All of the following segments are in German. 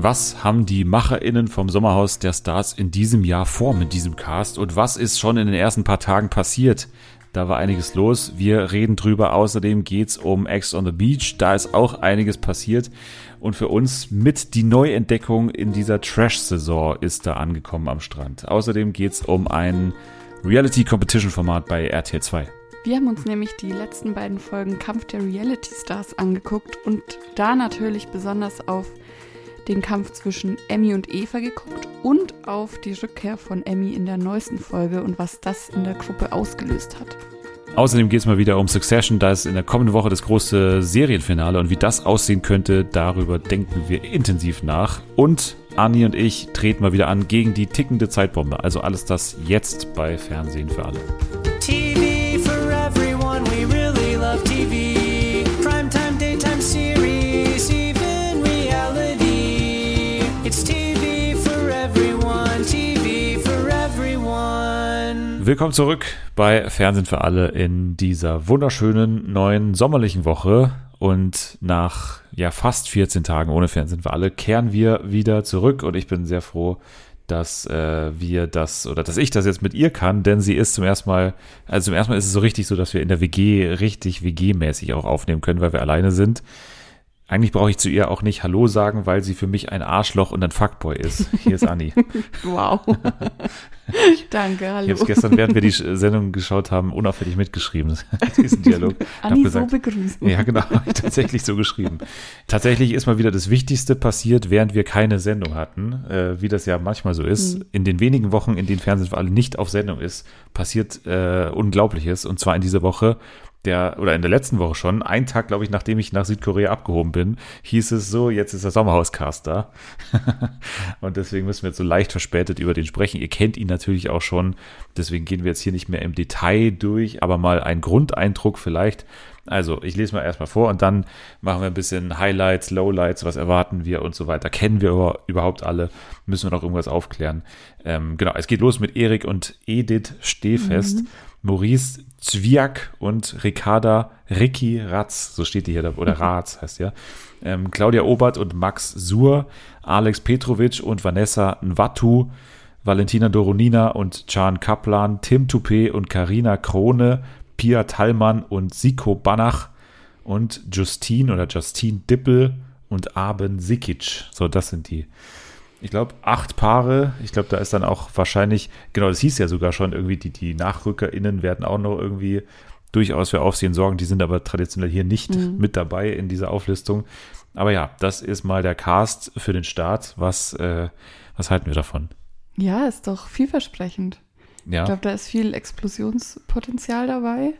Was haben die MacherInnen vom Sommerhaus der Stars in diesem Jahr vor mit diesem Cast und was ist schon in den ersten paar Tagen passiert? Da war einiges los. Wir reden drüber. Außerdem geht's um Ex on the Beach. Da ist auch einiges passiert. Und für uns mit die Neuentdeckung in dieser Trash-Saison ist da angekommen am Strand. Außerdem geht's um ein Reality-Competition-Format bei RTL 2. Wir haben uns nämlich die letzten beiden Folgen Kampf der Reality Stars angeguckt und da natürlich besonders auf den Kampf zwischen Emmy und Eva geguckt und auf die Rückkehr von Emmy in der neuesten Folge und was das in der Gruppe ausgelöst hat. Außerdem geht es mal wieder um Succession. Da ist in der kommenden Woche das große Serienfinale und wie das aussehen könnte, darüber denken wir intensiv nach. Und Anni und ich treten mal wieder an gegen die tickende Zeitbombe. Also alles das jetzt bei Fernsehen für alle. Willkommen zurück bei Fernsehen für alle in dieser wunderschönen neuen sommerlichen Woche. Und nach ja fast 14 Tagen ohne Fernsehen für alle kehren wir wieder zurück. Und ich bin sehr froh, dass äh, wir das oder dass ich das jetzt mit ihr kann, denn sie ist zum ersten Mal, also zum ersten Mal ist es so richtig so, dass wir in der WG richtig WG-mäßig auch aufnehmen können, weil wir alleine sind. Eigentlich brauche ich zu ihr auch nicht Hallo sagen, weil sie für mich ein Arschloch und ein Fuckboy ist. Hier ist Anni. wow. Danke, hallo. Ich habe gestern, während wir die Sendung geschaut haben, unauffällig mitgeschrieben, diesen Dialog. Anni gesagt, so begrüßen. Ja, genau, tatsächlich so geschrieben. Tatsächlich ist mal wieder das Wichtigste passiert, während wir keine Sendung hatten, äh, wie das ja manchmal so ist. Mhm. In den wenigen Wochen, in denen Fernsehen für alle nicht auf Sendung ist, passiert äh, Unglaubliches. Und zwar in dieser Woche der, oder in der letzten Woche schon, einen Tag, glaube ich, nachdem ich nach Südkorea abgehoben bin, hieß es so, jetzt ist der Sommerhauscast da. und deswegen müssen wir jetzt so leicht verspätet über den sprechen. Ihr kennt ihn natürlich auch schon, deswegen gehen wir jetzt hier nicht mehr im Detail durch, aber mal ein Grundeindruck vielleicht. Also, ich lese mal erstmal vor und dann machen wir ein bisschen Highlights, Lowlights, was erwarten wir und so weiter. Kennen wir überhaupt alle? Müssen wir noch irgendwas aufklären? Ähm, genau, es geht los mit Erik und Edith Stehfest. Mhm. Maurice Zwiak und Ricarda Ricky Ratz, so steht die hier, oder. Ratz heißt ja. Ähm, Claudia Obert und Max Sur, Alex Petrovic und Vanessa Nwatu, Valentina Doronina und Chan Kaplan, Tim Toupé und Karina Krone, Pia Tallmann und Siko Banach und Justine oder Justine Dippel und Aben Sikic. So, das sind die ich glaube, acht Paare. Ich glaube, da ist dann auch wahrscheinlich, genau, das hieß ja sogar schon irgendwie, die, die NachrückerInnen werden auch noch irgendwie durchaus für Aufsehen sorgen. Die sind aber traditionell hier nicht mhm. mit dabei in dieser Auflistung. Aber ja, das ist mal der Cast für den Start. Was, äh, was halten wir davon? Ja, ist doch vielversprechend. Ja. Ich glaube, da ist viel Explosionspotenzial dabei.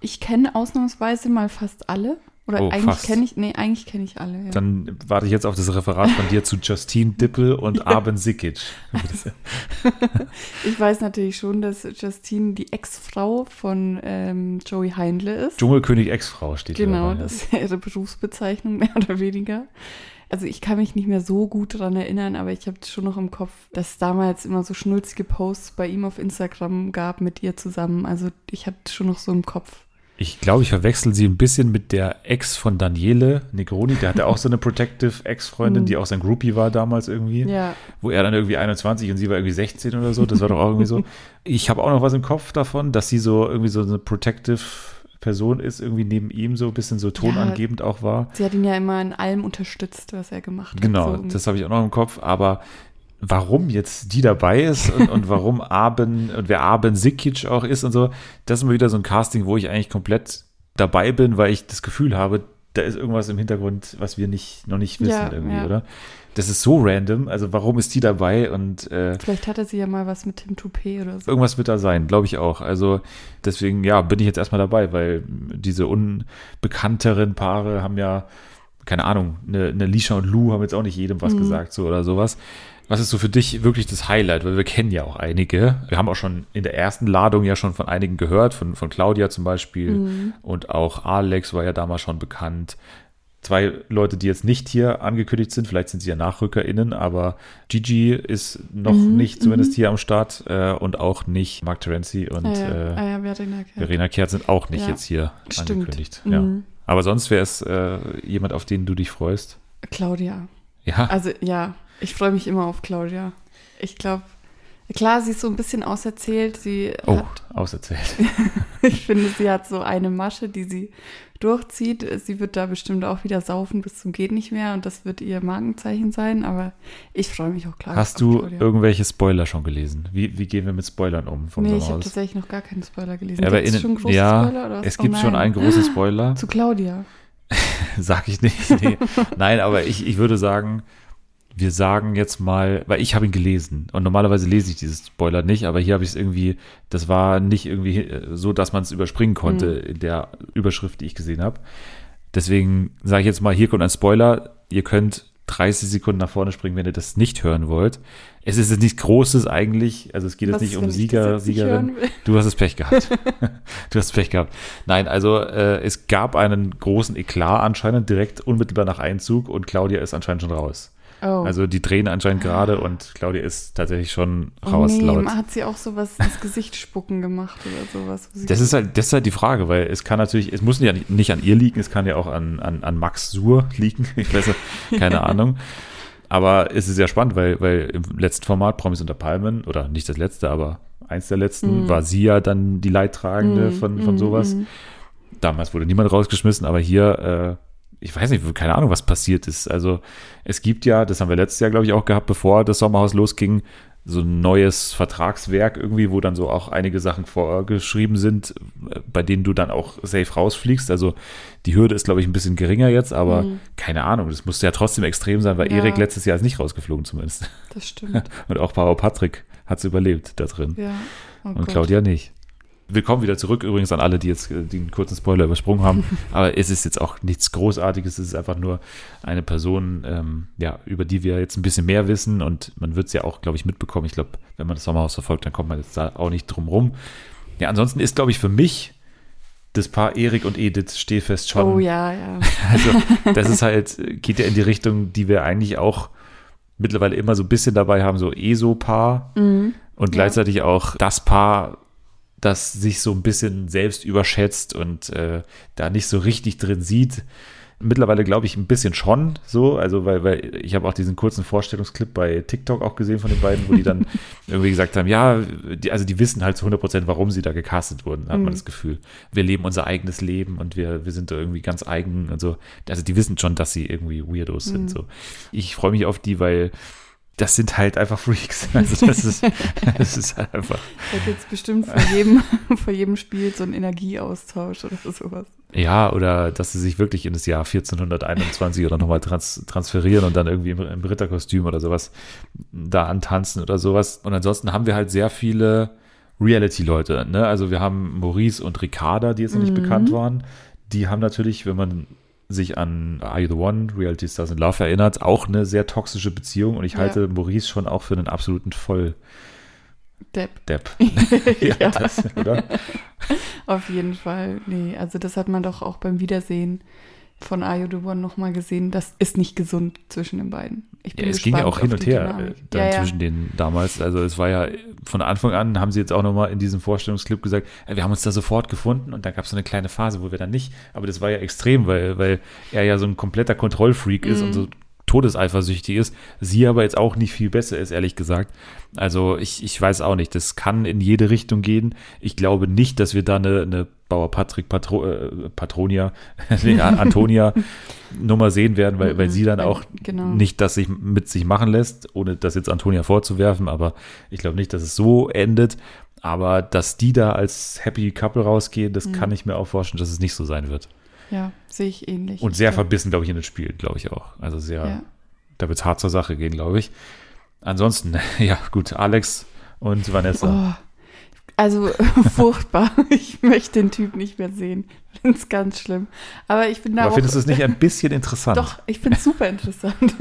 Ich kenne ausnahmsweise mal fast alle. Oder oh, eigentlich kenne ich, nee, eigentlich kenne ich alle. Ja. Dann warte ich jetzt auf das Referat von dir zu Justine Dippel und ja. Aben Sikic. ich weiß natürlich schon, dass Justine die Ex-Frau von ähm, Joey Heindle ist. Dschungelkönig Ex-Frau steht Genau, dabei, das ist ihre Berufsbezeichnung, mehr oder weniger. Also ich kann mich nicht mehr so gut daran erinnern, aber ich habe schon noch im Kopf, dass es damals immer so schnulzige Posts bei ihm auf Instagram gab mit ihr zusammen. Also ich habe schon noch so im Kopf. Ich glaube, ich verwechsel sie ein bisschen mit der Ex von Daniele Negroni. Der hatte auch so eine Protective Ex-Freundin, die auch sein Groupie war damals irgendwie. Ja. Wo er dann irgendwie 21 und sie war irgendwie 16 oder so. Das war doch auch irgendwie so. Ich habe auch noch was im Kopf davon, dass sie so irgendwie so eine Protective Person ist, irgendwie neben ihm so ein bisschen so tonangebend ja, auch war. Sie hat ihn ja immer in allem unterstützt, was er gemacht hat. Genau, so. das habe ich auch noch im Kopf. Aber warum jetzt die dabei ist und, und warum Aben und wer Aben Sikic auch ist und so. Das ist immer wieder so ein Casting, wo ich eigentlich komplett dabei bin, weil ich das Gefühl habe, da ist irgendwas im Hintergrund, was wir nicht, noch nicht wissen ja, irgendwie, ja. oder? Das ist so random. Also warum ist die dabei? Und äh, vielleicht hatte sie ja mal was mit Tim Toupé oder so. Irgendwas wird da sein, glaube ich auch. Also deswegen, ja, bin ich jetzt erstmal dabei, weil diese unbekannteren Paare haben ja, keine Ahnung, eine, eine Lisha und Lou haben jetzt auch nicht jedem was mhm. gesagt, so oder sowas. Was ist so für dich wirklich das Highlight? Weil wir kennen ja auch einige. Wir haben auch schon in der ersten Ladung ja schon von einigen gehört, von, von Claudia zum Beispiel. Mhm. Und auch Alex war ja damals schon bekannt. Zwei Leute, die jetzt nicht hier angekündigt sind, vielleicht sind sie ja NachrückerInnen, aber Gigi ist noch mhm. nicht zumindest mhm. hier am Start äh, und auch nicht Mark Terenzi und ah, ja. Äh, ah, ja, Verena, Kehrt. Verena Kehrt sind auch nicht ja. jetzt hier Stimmt. angekündigt. Mhm. Aber sonst wäre es äh, jemand, auf den du dich freust? Claudia. Ja. Also ja, ich freue mich immer auf Claudia. Ich glaube, klar, sie ist so ein bisschen auserzählt. Sie Oh, hat, auserzählt. ich finde, sie hat so eine Masche, die sie durchzieht. Sie wird da bestimmt auch wieder saufen bis zum geht nicht mehr und das wird ihr Markenzeichen sein. Aber ich freue mich auch klar. Hast du Claudia. irgendwelche Spoiler schon gelesen? Wie, wie gehen wir mit Spoilern um vom Nee, ich habe tatsächlich noch gar keinen Spoiler gelesen. Ja, aber in, schon große ja, Spoiler? Oder es Oh gibt schon nein. einen großen Spoiler. Zu Claudia. Sag ich nicht. Nee. Nein, aber ich, ich würde sagen, wir sagen jetzt mal, weil ich habe ihn gelesen und normalerweise lese ich dieses Spoiler nicht, aber hier habe ich es irgendwie, das war nicht irgendwie äh, so, dass man es überspringen konnte in der Überschrift, die ich gesehen habe. Deswegen sage ich jetzt mal, hier kommt ein Spoiler. Ihr könnt 30 Sekunden nach vorne springen, wenn ihr das nicht hören wollt. Es ist jetzt nichts Großes eigentlich, also es geht jetzt Was nicht ist, um Sieger, jetzt nicht Siegerin. Du hast es Pech gehabt. du hast Pech gehabt. Nein, also äh, es gab einen großen Eklat anscheinend direkt unmittelbar nach Einzug und Claudia ist anscheinend schon raus. Oh. Also die drehen anscheinend gerade und Claudia ist tatsächlich schon oh raus nee, laut. hat sie auch sowas ins Gesicht spucken gemacht oder sowas? Das ist halt, das ist halt die Frage, weil es kann natürlich, es muss nicht, nicht an ihr liegen, es kann ja auch an, an, an Max Sur liegen. Ich weiß keine Ahnung. Aber es ist sehr spannend, weil, weil im letzten Format Promis unter Palmen, oder nicht das letzte, aber eins der letzten, Mhm. war sie ja dann die Leidtragende Mm, von, von mm, sowas. mm. Damals wurde niemand rausgeschmissen, aber hier, äh, ich weiß nicht, keine Ahnung, was passiert ist. Also es gibt ja, das haben wir letztes Jahr, glaube ich, auch gehabt, bevor das Sommerhaus losging, so ein neues Vertragswerk irgendwie, wo dann so auch einige Sachen vorgeschrieben sind, bei denen du dann auch safe rausfliegst. Also die Hürde ist, glaube ich, ein bisschen geringer jetzt, aber Mhm. keine Ahnung, das musste ja trotzdem extrem sein, weil Ja. Erik letztes Jahr ist nicht rausgeflogen zumindest. Das stimmt. Und auch Paul Patrick hat es überlebt da drin. Ja. Oh Und Gott. Claudia nicht. Willkommen wieder zurück, übrigens an alle, die jetzt äh, den kurzen Spoiler übersprungen haben. Aber es ist jetzt auch nichts Großartiges, es ist einfach nur eine Person, ähm, ja, über die wir jetzt ein bisschen mehr wissen und man wird es ja auch, glaube ich, mitbekommen. Ich glaube, wenn man das Sommerhaus verfolgt, dann kommt man jetzt da auch nicht drum rum. Ja, ansonsten ist, glaube ich, für mich das Paar Erik und Edith Stehfest schon. Oh ja, ja. Also, das ist halt, geht ja in die Richtung, die wir eigentlich auch mittlerweile immer so ein bisschen dabei haben, so ESO-Paar Mhm. und Ja. gleichzeitig auch das Paar, das sich so ein bisschen selbst überschätzt und äh, da nicht so richtig drin sieht. Mittlerweile glaube ich ein bisschen schon so, also weil, weil ich habe auch diesen kurzen Vorstellungsclip bei TikTok auch gesehen von den beiden, wo die dann irgendwie gesagt haben, ja, die, also die wissen halt zu 100 Prozent, warum sie da gecastet wurden, hat man Mhm. das Gefühl. Wir leben unser eigenes Leben und wir, wir sind da irgendwie ganz eigen und so. Also die wissen schon, dass sie irgendwie Weirdos sind. Mhm. So. Ich freue mich auf die, weil das sind halt einfach Freaks. Also das ist, das ist halt einfach. Da gibt es bestimmt vor jedem, vor jedem Spiel so einen Energieaustausch oder sowas. Ja, oder dass sie sich wirklich in das Jahr 1421 oder nochmal trans transferieren und dann irgendwie im, im Ritterkostüm oder sowas da antanzen oder sowas. Und ansonsten haben wir halt sehr viele Reality-Leute. Ne? Also wir haben Maurice und Ricarda, die jetzt noch nicht Mhm. bekannt waren. Die haben natürlich, wenn man sich an Are You the One, Reality Stars in Love erinnert, auch eine sehr toxische Beziehung. Und ich Ja. halte Maurice schon auch für einen absoluten Volldepp. Depp. ja, Ja. Das, oder? Auf jeden Fall. Nee, also das hat man doch auch beim Wiedersehen von Are You the One nochmal gesehen. Das ist nicht gesund zwischen den beiden. Ich bin Ja, es ging ja auch hin und her äh, dann ja, ja. zwischen denen damals. Also es war ja von Anfang an, haben sie jetzt auch nochmal in diesem Vorstellungsclip gesagt, äh, wir haben uns da sofort gefunden und da gab es so eine kleine Phase, wo wir dann nicht, aber das war ja extrem, weil, weil er ja so ein kompletter Kontrollfreak ist Mhm. und so todeseifersüchtig ist, sie aber jetzt auch nicht viel besser ist, ehrlich gesagt. Also ich, ich weiß auch nicht, das kann in jede Richtung gehen. Ich glaube nicht, dass wir da eine, eine Bauer Patrick Patro, äh, Patronia, nee, Antonia Nummer sehen werden, weil, weil Mhm, sie dann weil- auch genau. nicht das sich mit sich machen lässt, ohne das jetzt Antonia vorzuwerfen, aber ich glaube nicht, dass es so endet. Aber dass die da als Happy Couple rausgehen, das Mhm. kann ich mir auch vorstellen, dass es nicht so sein wird. Ja, sehe ich ähnlich. Und sehr ja. verbissen, glaube ich, in den Spielen, glaube ich auch. Also sehr, Ja. da wird es hart zur Sache gehen, glaube ich. Ansonsten, ja, gut, Alex und Vanessa. Oh, also furchtbar. Ich möchte den Typ nicht mehr sehen. Ich finde es ganz schlimm. Aber ich bin da aber auch. findest du es nicht ein bisschen interessant? Doch, ich finde es super interessant.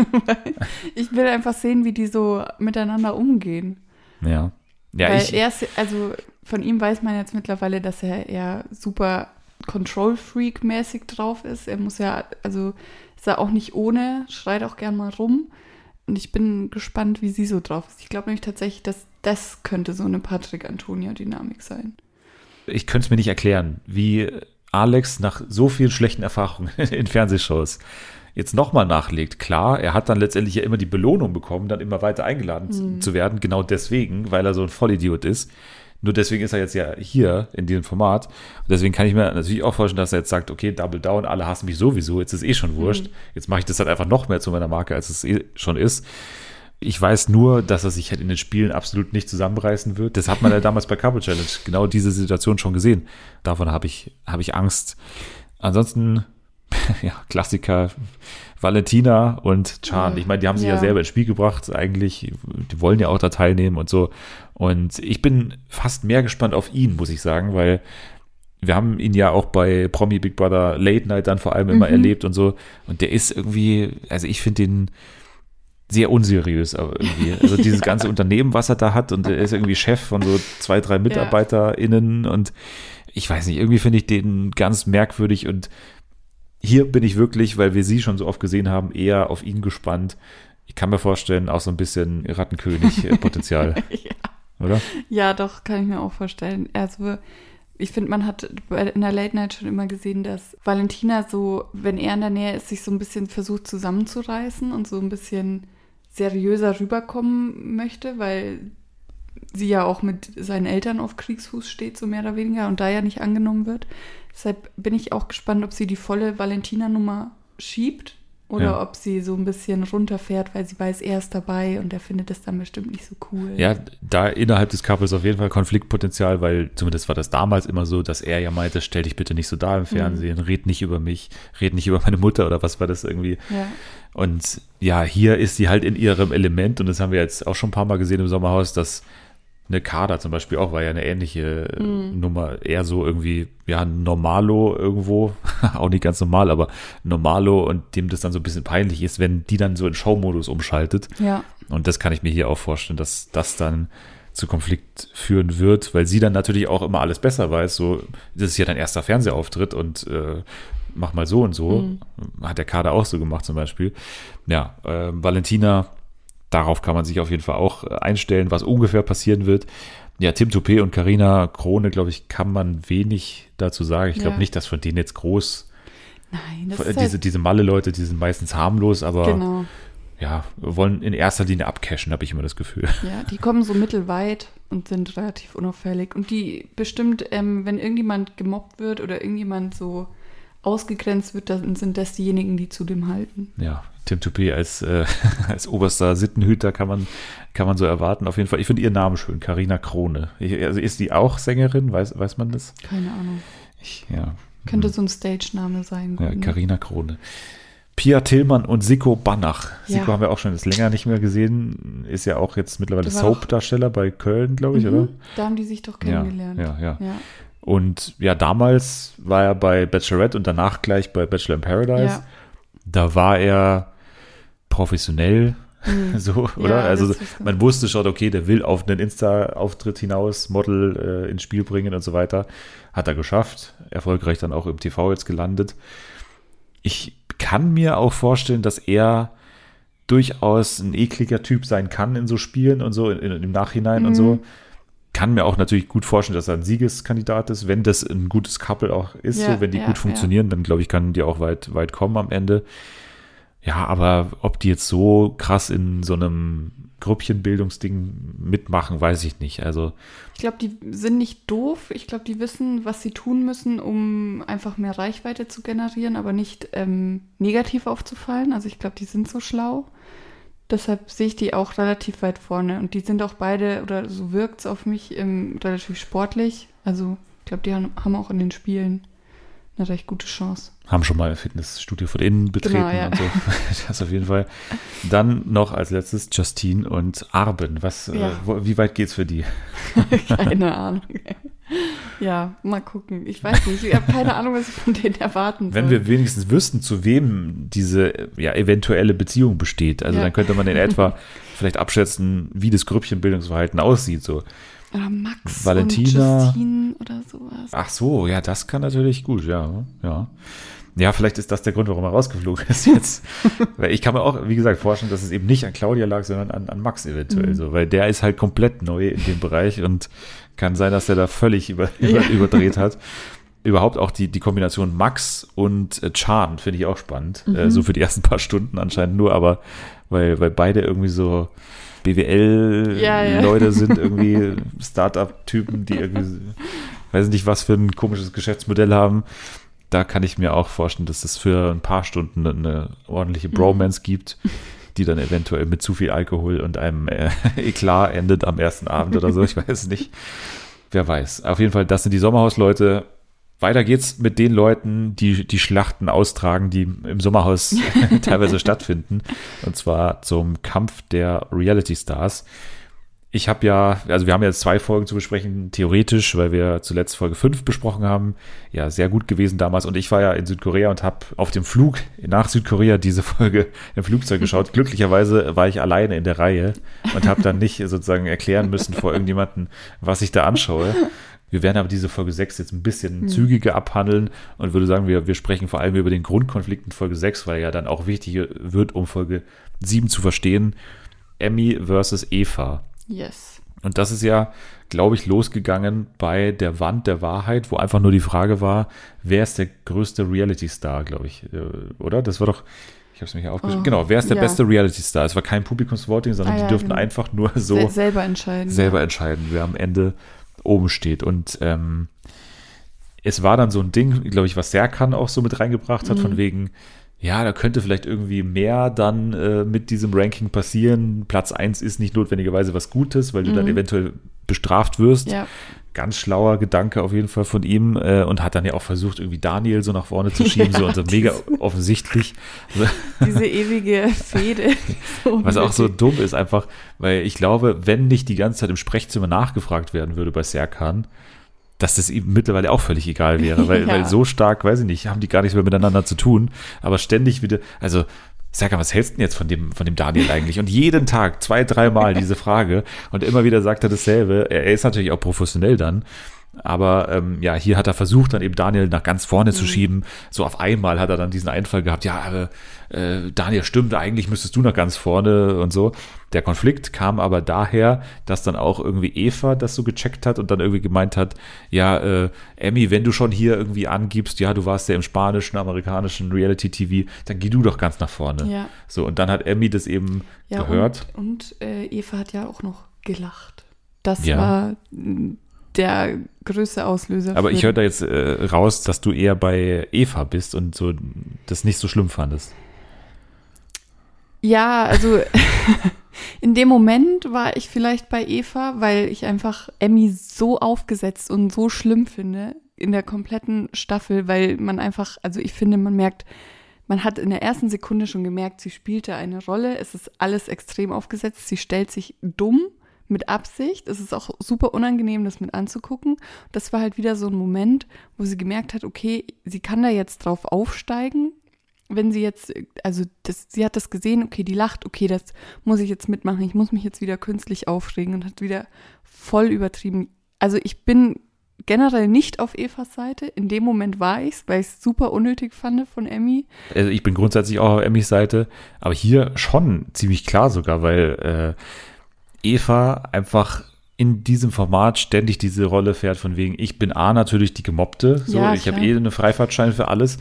ich will einfach sehen, wie die so miteinander umgehen. Ja. Ja, Weil ich, er ist, also von ihm weiß man jetzt mittlerweile, dass er eher super Control-Freak-mäßig drauf ist. Er muss ja, also ist er auch nicht ohne, schreit auch gern mal rum. Und ich bin gespannt, wie sie so drauf ist. Ich glaube nämlich tatsächlich, dass das könnte so eine Patrick-Antonia-Dynamik sein. ich könnte es mir nicht erklären, wie Alex nach so vielen schlechten Erfahrungen in Fernsehshows jetzt nochmal nachlegt. Klar, er hat dann letztendlich ja immer die Belohnung bekommen, dann immer weiter eingeladen mhm. zu werden, genau deswegen, weil er so ein Vollidiot ist. Nur deswegen ist er jetzt ja hier in diesem Format. Und deswegen kann ich mir natürlich auch vorstellen, dass er jetzt sagt, okay, Double Down, alle hassen mich sowieso, jetzt ist eh schon wurscht. Mhm. Jetzt mache ich das halt einfach noch mehr zu meiner Marke, als es eh schon ist. Ich weiß nur, dass er sich halt in den Spielen absolut nicht zusammenreißen wird. Das hat man ja damals bei Couple Challenge genau diese Situation schon gesehen. Davon habe ich, habe ich Angst. Ansonsten, ja, Klassiker, Valentina und Chan. Ich meine, die haben sich ja. ja selber ins Spiel gebracht, eigentlich. Die wollen ja auch da teilnehmen und so. Und ich bin fast mehr gespannt auf ihn, muss ich sagen, weil wir haben ihn ja auch bei Promi Big Brother Late Night dann vor allem immer mhm. erlebt und so. Und der ist irgendwie, also ich finde den, sehr unseriös, aber irgendwie. Also dieses ja. ganze Unternehmen, was er da hat und er ist irgendwie Chef von so zwei, drei MitarbeiterInnen ja. und ich weiß nicht, irgendwie finde ich den ganz merkwürdig und hier bin ich wirklich, weil wir sie schon so oft gesehen haben, eher auf ihn gespannt. Ich kann mir vorstellen, auch so ein bisschen Rattenkönig-Potenzial. ja. Oder? Ja, doch, kann ich mir auch vorstellen. Also, ich finde, man hat in der Late Night schon immer gesehen, dass Valentina so, wenn er in der Nähe ist, sich so ein bisschen versucht zusammenzureißen und so ein bisschen seriöser rüberkommen möchte, weil sie ja auch mit seinen Eltern auf Kriegsfuß steht, so mehr oder weniger, und da ja nicht angenommen wird. Deshalb bin ich auch gespannt, ob sie die volle Valentina-Nummer schiebt oder ja. ob sie so ein bisschen runterfährt, weil sie weiß, er ist dabei und er findet das dann bestimmt nicht so cool. Ja, da innerhalb des Couples auf jeden Fall Konfliktpotenzial, weil zumindest war das damals immer so, dass er ja meinte, stell dich bitte nicht so da im Fernsehen, mhm. red nicht über mich, red nicht über meine Mutter oder was war das irgendwie. Ja. Und ja, hier ist sie halt in ihrem Element und das haben wir jetzt auch schon ein paar Mal gesehen im Sommerhaus, dass eine Kader zum Beispiel auch war ja eine ähnliche mhm. Nummer, eher so irgendwie, ja, Normalo irgendwo, auch nicht ganz normal, aber Normalo und dem das dann so ein bisschen peinlich ist, wenn die dann so in Showmodus umschaltet. Ja. Und das kann ich mir hier auch vorstellen, dass das dann zu Konflikt führen wird, weil sie dann natürlich auch immer alles besser weiß. So, das ist ja dein erster Fernsehauftritt und äh, mach mal so und so. Mhm. Hat der Kader auch so gemacht zum Beispiel. Ja, äh, Valentina darauf kann man sich auf jeden Fall auch äh, einstellen, was ungefähr passieren wird. Ja, Tim Toupé und Karina Krone, glaube ich, kann man wenig dazu sagen. Ich glaube ja. nicht, dass von denen jetzt groß. Nein, das ist diese, halt diese Malle-Leute, die sind meistens harmlos, aber genau. ja, wollen in erster Linie abcashen, habe ich immer das Gefühl. Ja, die kommen so mittelweit und sind relativ unauffällig. Und die bestimmt, ähm, wenn irgendjemand gemobbt wird oder irgendjemand so ausgegrenzt wird, dann sind das diejenigen, die zu dem halten. Ja, Tim Toupé als, äh, als oberster Sittenhüter kann man, kann man so erwarten. Auf jeden Fall, ich finde ihren Namen schön, Karina Krone. Ich, also ist die auch Sängerin? Weiß, weiß man das? Keine Ahnung. Ich, ja. Könnte hm. so ein Stage-Name sein. Ja, Karina Krone. Pia Tillmann und Siko Banach. Ja. Siko haben wir auch schon das länger nicht mehr gesehen. Ist ja auch jetzt mittlerweile Soap-Darsteller bei Köln, glaube ich, mhm. oder? Da haben die sich doch kennengelernt. Ja, ja, ja. ja. Und ja, damals war er bei Bachelorette und danach gleich bei Bachelor in Paradise. Ja. Da war er professionell, mhm. so, oder? Ja, also man wusste schon, okay, der will auf einen Insta-Auftritt hinaus Model äh, ins Spiel bringen und so weiter. Hat er geschafft. Erfolgreich dann auch im TV jetzt gelandet. Ich kann mir auch vorstellen, dass er durchaus ein ekliger Typ sein kann in so Spielen und so, in, in, im Nachhinein mhm. und so. Mhm. Kann mir auch natürlich gut vorstellen, dass er ein Siegeskandidat ist, wenn das ein gutes Couple auch ist, ja, so, wenn die ja, gut funktionieren, dann glaube ich, kann die auch weit, weit kommen am Ende. Ja, aber ob die jetzt so krass in so einem Grüppchenbildungsding mitmachen, weiß ich nicht. Also ich glaube, die sind nicht doof. Ich glaube, die wissen, was sie tun müssen, um einfach mehr Reichweite zu generieren, aber nicht ähm, negativ aufzufallen. Also ich glaube, die sind so schlau. Deshalb sehe ich die auch relativ weit vorne. Und die sind auch beide, oder so wirkt es auf mich, ähm, relativ sportlich. Also ich glaube, die haben, haben auch in den Spielen eine recht gute Chance. Haben schon mal ein Fitnessstudio von innen betreten genau, ja. und so. Das auf jeden Fall. Dann noch als letztes Justine und Arben. Was, äh, ja. äh, wo, wie weit geht's für die? keine Ahnung. Ja, mal gucken. Ich weiß nicht. Ich habe keine Ahnung, was ich von denen erwarten soll. Wenn wir wenigstens wüssten, zu wem diese ja, eventuelle Beziehung besteht, also ja. dann könnte man in etwa vielleicht abschätzen, wie das Grüppchenbildungsverhalten aussieht. So oder Max Valentina. und Justine oder sowas. Ach so, ja, das kann natürlich gut, ja, ja. Ja, vielleicht ist das der Grund, warum er rausgeflogen ist jetzt. weil ich kann mir auch, wie gesagt, vorstellen, dass es eben nicht an Claudia lag, sondern an, an Max eventuell mhm. so, weil der ist halt komplett neu in dem Bereich und kann sein, dass er da völlig über, über, ja. überdreht hat. überhaupt auch die, die Kombination Max und äh, Chan finde ich auch spannend. Mhm. Äh, so für die ersten paar Stunden anscheinend nur, aber weil, weil beide irgendwie so BWL-Leute ja, ja. sind, irgendwie Startup-Typen, die irgendwie, weiß nicht, was für ein komisches Geschäftsmodell haben. Da kann ich mir auch vorstellen, dass es für ein paar Stunden eine ordentliche mhm. Bromance mhm. gibt, die dann eventuell mit zu viel Alkohol und einem äh, Eklat endet am ersten Abend oder so. Ich weiß nicht. Wer weiß. Auf jeden Fall, das sind die Sommerhausleute. Weiter geht's mit den Leuten, die die Schlachten austragen, die im Sommerhaus teilweise stattfinden. Und zwar zum Kampf der Reality Stars. Ich habe ja, also wir haben jetzt zwei Folgen zu besprechen, theoretisch, weil wir zuletzt Folge 5 besprochen haben. Ja, sehr gut gewesen damals. Und ich war ja in Südkorea und habe auf dem Flug nach Südkorea diese Folge im Flugzeug geschaut. Glücklicherweise war ich alleine in der Reihe und habe dann nicht sozusagen erklären müssen vor irgendjemanden, was ich da anschaue. Wir werden aber diese Folge 6 jetzt ein bisschen mhm. zügiger abhandeln und würde sagen, wir, wir sprechen vor allem über den Grundkonflikt in Folge 6, weil ja dann auch wichtig wird, um Folge 7 zu verstehen. Emmy versus Eva. Yes. Und das ist ja, glaube ich, losgegangen bei der Wand der Wahrheit, wo einfach nur die Frage war, wer ist der größte Reality-Star, glaube ich, äh, oder? Das war doch, ich habe es mir hier aufgeschrieben. Oh, genau, wer ist der ja. beste Reality-Star? Es war kein Publikumsvoting, sondern ah, ja, die durften genau. einfach nur so Sel selber entscheiden. Selber ja. entscheiden, wer am Ende oben steht. Und ähm, es war dann so ein Ding, glaube ich, was Serkan auch so mit reingebracht hat, mhm. von wegen, ja, da könnte vielleicht irgendwie mehr dann äh, mit diesem Ranking passieren. Platz 1 ist nicht notwendigerweise was Gutes, weil du mhm. dann eventuell bestraft wirst. Ja. Ganz schlauer Gedanke auf jeden Fall von ihm äh, und hat dann ja auch versucht, irgendwie Daniel so nach vorne zu schieben, ja, so und so mega offensichtlich. Diese ewige Fehde. So was auch so dumm ist, einfach, weil ich glaube, wenn nicht die ganze Zeit im Sprechzimmer nachgefragt werden würde bei Serkan, dass das ihm mittlerweile auch völlig egal wäre, weil, ja. weil so stark, weiß ich nicht, haben die gar nichts mehr miteinander zu tun, aber ständig wieder, also Sag mal, was hältst du denn jetzt von dem, von dem Daniel eigentlich? Und jeden Tag, zwei, dreimal diese Frage und immer wieder sagt er dasselbe. Er, er ist natürlich auch professionell dann, aber ähm, ja, hier hat er versucht, dann eben Daniel nach ganz vorne mhm. zu schieben. So auf einmal hat er dann diesen Einfall gehabt, ja, äh, Daniel stimmt, eigentlich müsstest du nach ganz vorne und so. Der Konflikt kam aber daher, dass dann auch irgendwie Eva das so gecheckt hat und dann irgendwie gemeint hat, ja, äh, Emmy, wenn du schon hier irgendwie angibst, ja, du warst ja im spanischen, amerikanischen Reality-TV, dann geh du doch ganz nach vorne. Ja. So, und dann hat Emmy das eben ja, gehört. Und, und äh, Eva hat ja auch noch gelacht. Das ja. war der größte Auslöser. Aber ich höre da jetzt äh, raus, dass du eher bei Eva bist und so das nicht so schlimm fandest. Ja, also in dem Moment war ich vielleicht bei Eva, weil ich einfach Emmy so aufgesetzt und so schlimm finde in der kompletten Staffel, weil man einfach, also ich finde, man merkt, man hat in der ersten Sekunde schon gemerkt, sie spielte eine Rolle. Es ist alles extrem aufgesetzt. Sie stellt sich dumm mit Absicht. Es ist auch super unangenehm, das mit anzugucken. Das war halt wieder so ein Moment, wo sie gemerkt hat, okay, sie kann da jetzt drauf aufsteigen. Wenn sie jetzt, also das, sie hat das gesehen, okay, die lacht, okay, das muss ich jetzt mitmachen, ich muss mich jetzt wieder künstlich aufregen und hat wieder voll übertrieben. Also ich bin generell nicht auf Evas Seite. In dem Moment war ich es, weil ich es super unnötig fand von Emmy. Also ich bin grundsätzlich auch auf Emmys Seite, aber hier schon ziemlich klar sogar, weil äh, Eva einfach in diesem Format ständig diese Rolle fährt, von wegen, ich bin A natürlich die Gemobbte, so, ja, ich habe eh eine Freifahrtschein für alles.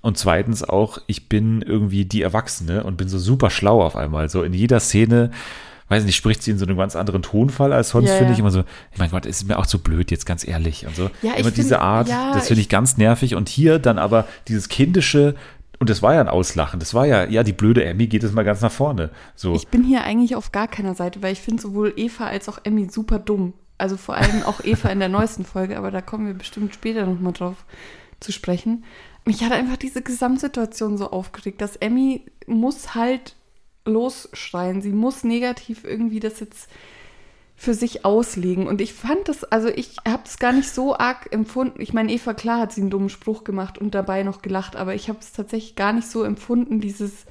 Und zweitens auch, ich bin irgendwie die Erwachsene und bin so super schlau auf einmal. So in jeder Szene, weiß nicht, spricht sie in so einem ganz anderen Tonfall als sonst, ja, finde ich immer so, ich mein Gott, ist mir auch zu blöd jetzt, ganz ehrlich. Und so. Ja, immer diese find, Art, ja, das finde ich ganz nervig. Und hier dann aber dieses kindische, und das war ja ein Auslachen. Das war ja, ja, die blöde Emmy geht jetzt mal ganz nach vorne. So. Ich bin hier eigentlich auf gar keiner Seite, weil ich finde sowohl Eva als auch Emmy super dumm. Also vor allem auch Eva in der neuesten Folge, aber da kommen wir bestimmt später nochmal drauf zu sprechen. Mich hat einfach diese Gesamtsituation so aufgeregt, dass Emmy muss halt losschreien. Sie muss negativ irgendwie das jetzt für sich auslegen. Und ich fand das, also ich habe es gar nicht so arg empfunden. Ich meine, Eva, klar hat sie einen dummen Spruch gemacht und dabei noch gelacht, aber ich habe es tatsächlich gar nicht so empfunden, dieses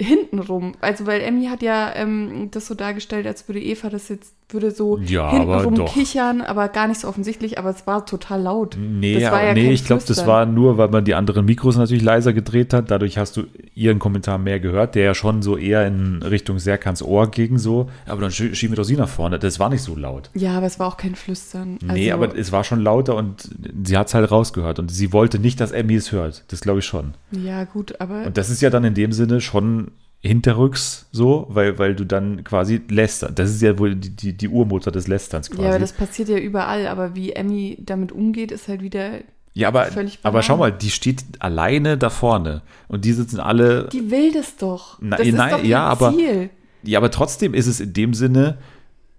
hintenrum. Also, weil Emmy hat ja ähm, das so dargestellt, als würde Eva das jetzt würde so Ja, hintenrum aber kichern, aber gar nicht so offensichtlich, aber es war total laut. Nee, ja nee ich glaube, das war nur, weil man die anderen Mikros natürlich leiser gedreht hat. Dadurch hast du ihren Kommentar mehr gehört, der ja schon so eher in Richtung Serkans Ohr ging, so. Aber dann schie- schieben wir doch sie nach vorne. Das war nicht so laut. Ja, aber es war auch kein Flüstern. nee, Also, aber es war schon lauter und sie hat es halt rausgehört. Und sie wollte nicht, dass Emmy es hört. Das glaube ich schon. Ja, gut, aber Und das ist ja dann in dem Sinne schon hinterrücks so, weil, weil du dann quasi lästern. Das ist ja wohl die, die, die Urmutter des Lästerns quasi. ja, aber das passiert ja überall. Aber wie Emmy damit umgeht, ist halt wieder. Ja, aber, Völlig aber schau mal, die steht alleine da vorne und die sitzen alle. Die will das doch. Na, das ist nein, doch ihr ja, aber- Ziel. Ja, aber trotzdem ist es in dem Sinne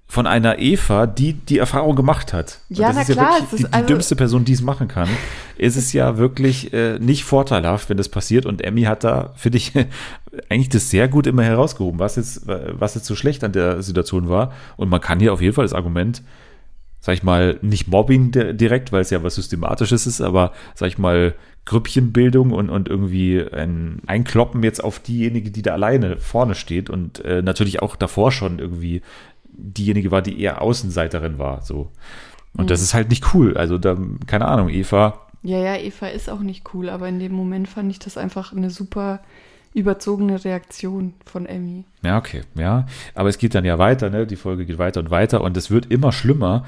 von einer Eva, die die Erfahrung gemacht hat. Ja, das na ist ja klar, wirklich es ist die, die also- dümmste Person, die es machen kann. ist es ja wirklich äh, nicht vorteilhaft, wenn das passiert. Und Emmy hat da, finde ich, eigentlich das sehr gut immer herausgehoben, was jetzt, was jetzt so schlecht an der Situation war. Und man kann hier auf jeden Fall das Argument sag ich mal, nicht Mobbing di- direkt, weil es ja was Systematisches ist, aber sag ich mal, Grüppchenbildung und, und irgendwie ein Einkloppen jetzt auf diejenige, die da alleine vorne steht und äh, natürlich auch davor schon irgendwie diejenige war, die eher Außenseiterin war, so. Und das ist halt nicht cool. Also da, keine Ahnung, Eva, Ja, ja, Eva ist auch nicht cool, aber in dem Moment fand ich das einfach eine super überzogene Reaktion von Emmy. Ja, okay, ja. Aber es geht dann ja weiter, ne? Die Folge geht weiter und weiter und es wird immer schlimmer.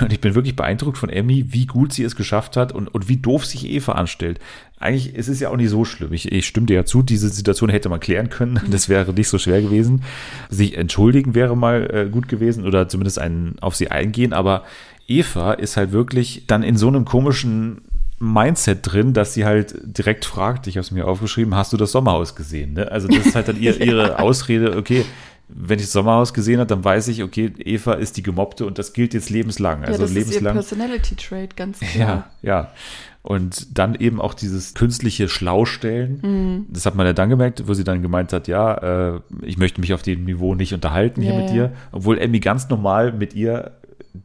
Und ich bin wirklich beeindruckt von Emmy, wie gut sie es geschafft hat und, und wie doof sich Eva anstellt. Eigentlich ist es ja auch nicht so schlimm. Ich, ich stimme dir ja zu, diese Situation hätte man klären können. Das wäre nicht so schwer gewesen. Sich entschuldigen wäre mal äh, gut gewesen oder zumindest einen auf sie eingehen. Aber Eva ist halt wirklich dann in so einem komischen Mindset drin, dass sie halt direkt fragt, ich habe es mir aufgeschrieben, hast du das Sommerhaus gesehen? Ne? Also das ist halt dann ihr, ihre Ausrede, okay, wenn ich das Sommerhaus gesehen habe, dann weiß ich, okay, Eva ist die Gemobbte und das gilt jetzt lebenslang. ja, Also das ist ihr lebenslang. Personality Trait, ganz klar. Ja, ja. Und dann eben auch dieses künstliche Schlaustellen. Mhm. Das hat man ja dann gemerkt, wo sie dann gemeint hat, ja, äh, ich möchte mich auf dem Niveau nicht unterhalten hier Ja, mit dir. Obwohl Emmy ganz normal mit ihr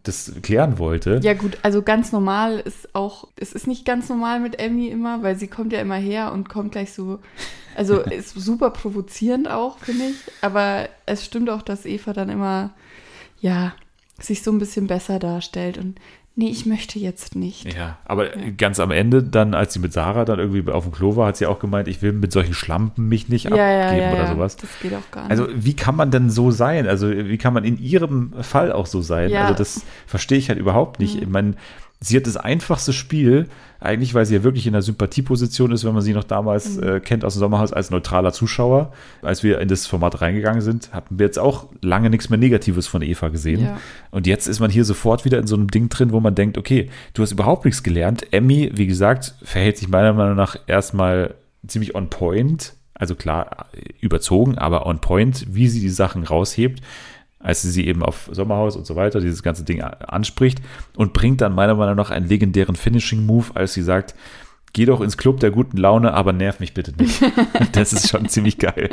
das klären wollte. Ja gut, also ganz normal ist auch, es ist nicht ganz normal mit Emmy immer, weil sie kommt ja immer her und kommt gleich so, also ist super provozierend auch, finde ich. Aber es stimmt auch, dass Eva dann immer, ja, sich so ein bisschen besser darstellt und nee, ich möchte jetzt nicht. Ja, aber ganz am Ende, dann, als sie mit Sarah dann irgendwie auf dem Klo war, hat sie auch gemeint, ich will mit solchen Schlampen mich nicht Ja, ja, abgeben ja, oder ja. sowas. Das geht auch gar nicht. Also, wie kann man denn so sein? Also, wie kann man in ihrem Fall auch so sein? Ja. Mhm. Also, das verstehe ich halt überhaupt nicht. Ich meine, sie hat das einfachste Spiel, eigentlich, weil sie ja wirklich in der Sympathieposition ist, wenn man sie noch damals Mhm. äh, kennt aus dem Sommerhaus als neutraler Zuschauer. Als wir in das Format reingegangen sind, hatten wir jetzt auch lange nichts mehr Negatives von Eva gesehen. Ja. Und jetzt ist man hier sofort wieder in so einem Ding drin, wo man denkt, okay, du hast überhaupt nichts gelernt. Emmy, wie gesagt, verhält sich meiner Meinung nach erstmal ziemlich on point. Also klar, überzogen, aber on point, wie sie die Sachen raushebt, als sie sie eben auf Sommerhaus und so weiter, dieses ganze Ding anspricht und bringt dann meiner Meinung nach einen legendären Finishing-Move, als sie sagt, geh doch ins Club der guten Laune, aber nerv mich bitte nicht. Das ist schon ziemlich geil.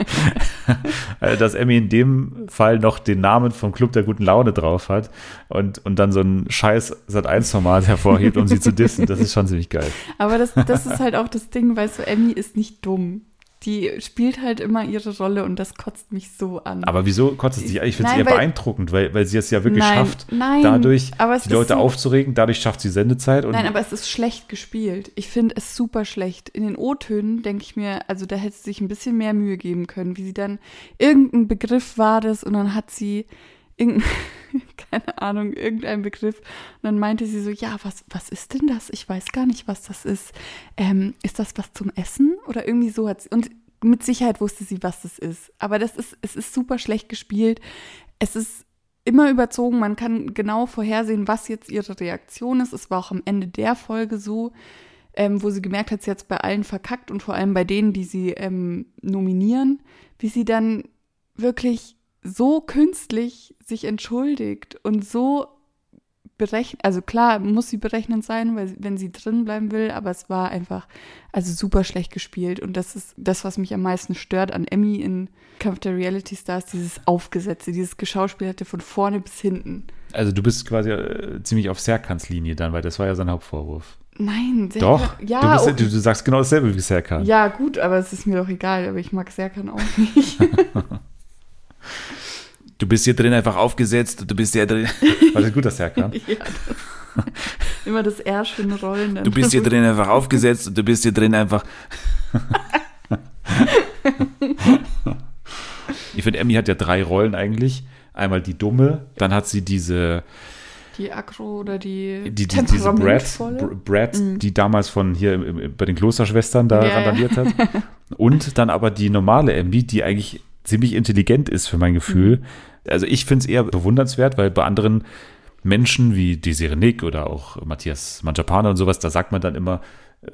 Also, Dass Emmy in dem Fall noch den Namen vom Club der guten Laune drauf hat und, und dann so ein scheiß Sat1-Format hervorhebt, um sie zu dissen, das ist schon ziemlich geil. Aber das, das ist halt auch das Ding, weißt du, Emmy ist nicht dumm. Die spielt halt immer ihre Rolle und das kotzt mich so an. Aber wieso kotzt es dich? an? Ich finde es eher weil- beeindruckend, weil, weil sie es ja wirklich Nein, schafft, nein, dadurch die Leute so- aufzuregen, dadurch schafft sie Sendezeit Nein, aber es ist schlecht gespielt. Ich finde es super schlecht. In den O-Tönen denke ich mir, also da hätte sie sich ein bisschen mehr Mühe geben können, wie sie dann, irgendein Begriff war das und dann hat sie irgendein, keine Ahnung, irgendein Begriff und dann meinte sie so, ja, was, was ist denn das? Ich weiß gar nicht, was das ist. Ähm, ist das was zum Essen? Oder irgendwie so hat sie, und mit Sicherheit wusste sie, was das ist. Aber das ist, es ist super schlecht gespielt. Es ist immer überzogen. Man kann genau vorhersehen, was jetzt ihre Reaktion ist. Es war auch am Ende der Folge so, ähm, wo sie gemerkt hat, sie hat es bei allen verkackt und vor allem bei denen, die sie ähm, nominieren, wie sie dann wirklich so künstlich sich entschuldigt und so berechnet, also klar muss sie berechnend sein, weil wenn sie drin bleiben will, aber es war einfach also super schlecht gespielt und das ist das, was mich am meisten stört an Emmy in Kampf der Reality Stars, dieses Aufgesetzte, dieses Geschauspielerte von vorne bis hinten. also du bist quasi äh, ziemlich auf Serkans Linie dann, weil das war ja sein Hauptvorwurf. Nein, sehr Doch, ja, du, bist, oh, du, du sagst genau dasselbe wie Serkan. ja gut, aber es ist mir doch egal, aber ich mag Serkan auch nicht. Du bist hier drin einfach aufgesetzt, du bist hier drin. War das gut, dass Serkan? ja, das, immer das R schön rollen. Du bist hier drin einfach aufgesetzt und du bist hier drin einfach. ich finde, Emmy hat ja drei Rollen eigentlich. Einmal die dumme, dann hat sie diese die Agro oder die, die, die diese Brad, Brad mm. die damals von hier bei den Klosterschwestern da yeah. randaliert hat. Und dann aber die normale Emmy, die eigentlich ziemlich intelligent ist für mein Gefühl. Mhm. Also ich finde es eher bewundernswert, weil bei anderen Menschen wie die Serenik oder auch Matthias Manjapane und sowas, da sagt man dann immer,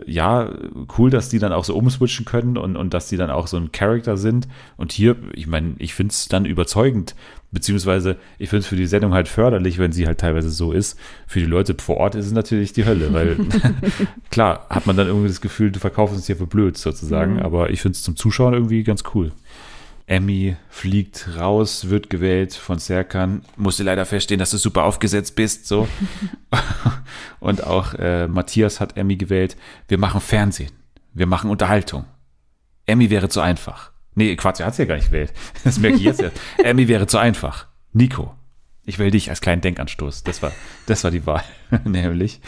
ja, cool, dass die dann auch so umswitchen können und, und dass die dann auch so ein Charakter sind. Und hier, ich meine, ich finde es dann überzeugend, beziehungsweise ich finde es für die Sendung halt förderlich, wenn sie halt teilweise so ist. Für die Leute vor Ort ist es natürlich die Hölle, weil klar, hat man dann irgendwie das Gefühl, du verkaufst uns hier für blöd sozusagen, mhm. aber ich finde es zum Zuschauen irgendwie ganz cool. Emmy fliegt raus, wird gewählt von Serkan. Musste leider feststehen, dass du super aufgesetzt bist. So. und auch äh, Matthias hat Emmy gewählt. Wir machen Fernsehen. Wir machen Unterhaltung. Emmy wäre zu einfach. Nee, Quatsch, er hat sie ja gar nicht gewählt. Das merke ich jetzt. Emmy wäre zu einfach. Nico, ich will dich als kleinen Denkanstoß. Das war, das war die Wahl, nämlich.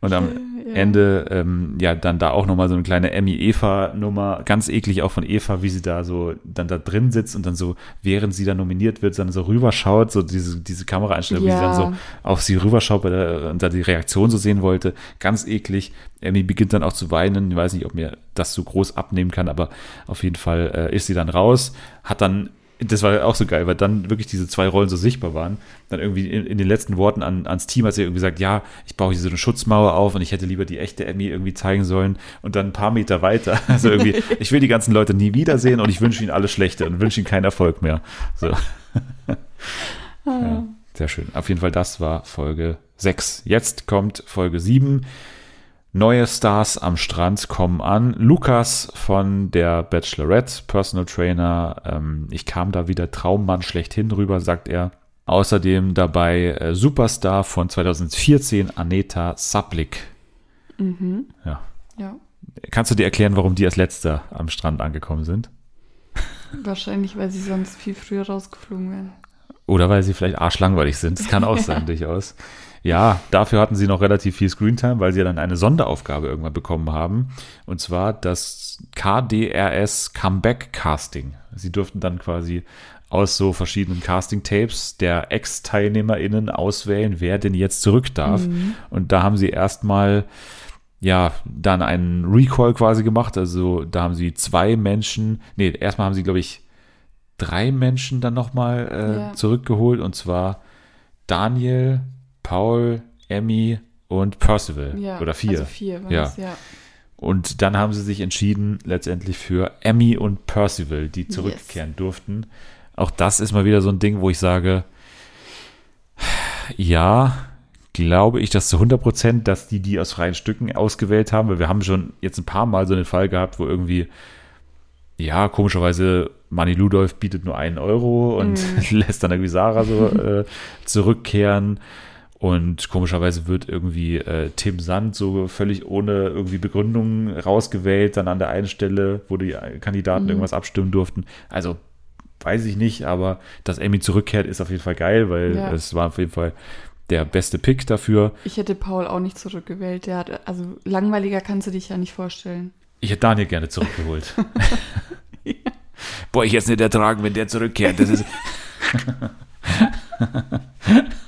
Und am ja. Ende, ähm, ja, dann da auch nochmal so eine kleine Emmy-Eva-Nummer. Ganz eklig auch von Eva, wie sie da so dann da drin sitzt und dann so, während sie dann nominiert wird, dann so rüberschaut, so diese, diese Kameraeinstellung, ja. wie sie dann so auf sie rüberschaut der, und da die Reaktion so sehen wollte. Ganz eklig. Emmy beginnt dann auch zu weinen. Ich weiß nicht, ob mir das so groß abnehmen kann, aber auf jeden Fall äh, ist sie dann raus, hat dann das war auch so geil, weil dann wirklich diese zwei Rollen so sichtbar waren. Dann irgendwie in, in den letzten Worten an, ans Team hat sie irgendwie gesagt, ja, ich baue hier so eine Schutzmauer auf und ich hätte lieber die echte Emmy irgendwie zeigen sollen. Und dann ein paar Meter weiter, also irgendwie, ich will die ganzen Leute nie wiedersehen und ich wünsche ihnen alles Schlechte und wünsche ihnen keinen Erfolg mehr. So. ja, sehr schön. Auf jeden Fall, das war Folge 6. Jetzt kommt Folge 7. Neue Stars am Strand kommen an. Lukas von der Bachelorette, Personal Trainer. Ähm, ich kam da wieder Traummann schlechthin rüber, sagt er. Außerdem dabei äh, Superstar von 2014, Aneta Saplik. Mhm. Ja. ja. Kannst du dir erklären, warum die als letzter am Strand angekommen sind? Wahrscheinlich, weil sie sonst viel früher rausgeflogen wären. Oder weil sie vielleicht arschlangweilig sind. Das kann auch sein, durchaus. Ja, dafür hatten sie noch relativ viel Screentime, weil sie dann eine Sonderaufgabe irgendwann bekommen haben. Und zwar das KDRS Comeback Casting. Sie durften dann quasi aus so verschiedenen Casting-Tapes der Ex-TeilnehmerInnen auswählen, wer denn jetzt zurück darf. Mhm. Und da haben sie erstmal ja, dann einen Recall quasi gemacht. Also da haben sie zwei Menschen, nee, erstmal haben sie, glaube ich, drei Menschen dann nochmal äh, ja. zurückgeholt. Und zwar Daniel, Paul, Emmy und Percival. Ja, oder vier. Also vier ja. ja. Und dann haben sie sich entschieden, letztendlich für Emmy und Percival, die zurückkehren yes. durften. Auch das ist mal wieder so ein Ding, wo ich sage, ja, glaube ich, dass zu 100 Prozent, dass die die aus freien Stücken ausgewählt haben, weil wir haben schon jetzt ein paar Mal so einen Fall gehabt, wo irgendwie, ja, komischerweise Mani Ludolf bietet nur einen Euro und mm. lässt dann irgendwie Sarah so äh, zurückkehren. Und komischerweise wird irgendwie äh, Tim Sand so völlig ohne irgendwie Begründung rausgewählt, dann an der einen Stelle, wo die Kandidaten mhm. irgendwas abstimmen durften. Also weiß ich nicht, aber dass Amy zurückkehrt, ist auf jeden Fall geil, weil ja. es war auf jeden Fall der beste Pick dafür. Ich hätte Paul auch nicht zurückgewählt. Der hat, also langweiliger kannst du dich ja nicht vorstellen. Ich hätte Daniel gerne zurückgeholt. ja. Boah, ich jetzt nicht ertragen, wenn der zurückkehrt. Das ist.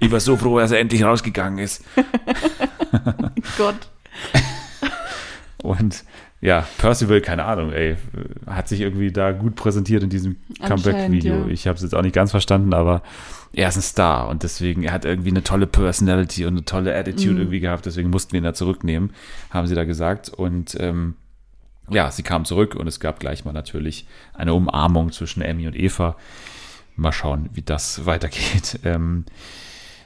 Ich war so froh, dass er endlich rausgegangen ist. Gott. Und ja, Percival, keine Ahnung, ey, hat sich irgendwie da gut präsentiert in diesem Comeback-Video. Ja. Ich habe es jetzt auch nicht ganz verstanden, aber er ist ein Star und deswegen, er hat irgendwie eine tolle Personality und eine tolle Attitude mm. irgendwie gehabt, deswegen mussten wir ihn da zurücknehmen, haben sie da gesagt. Und ähm, ja, sie kam zurück und es gab gleich mal natürlich eine Umarmung zwischen Emmy und Eva. Mal schauen, wie das weitergeht. Ähm,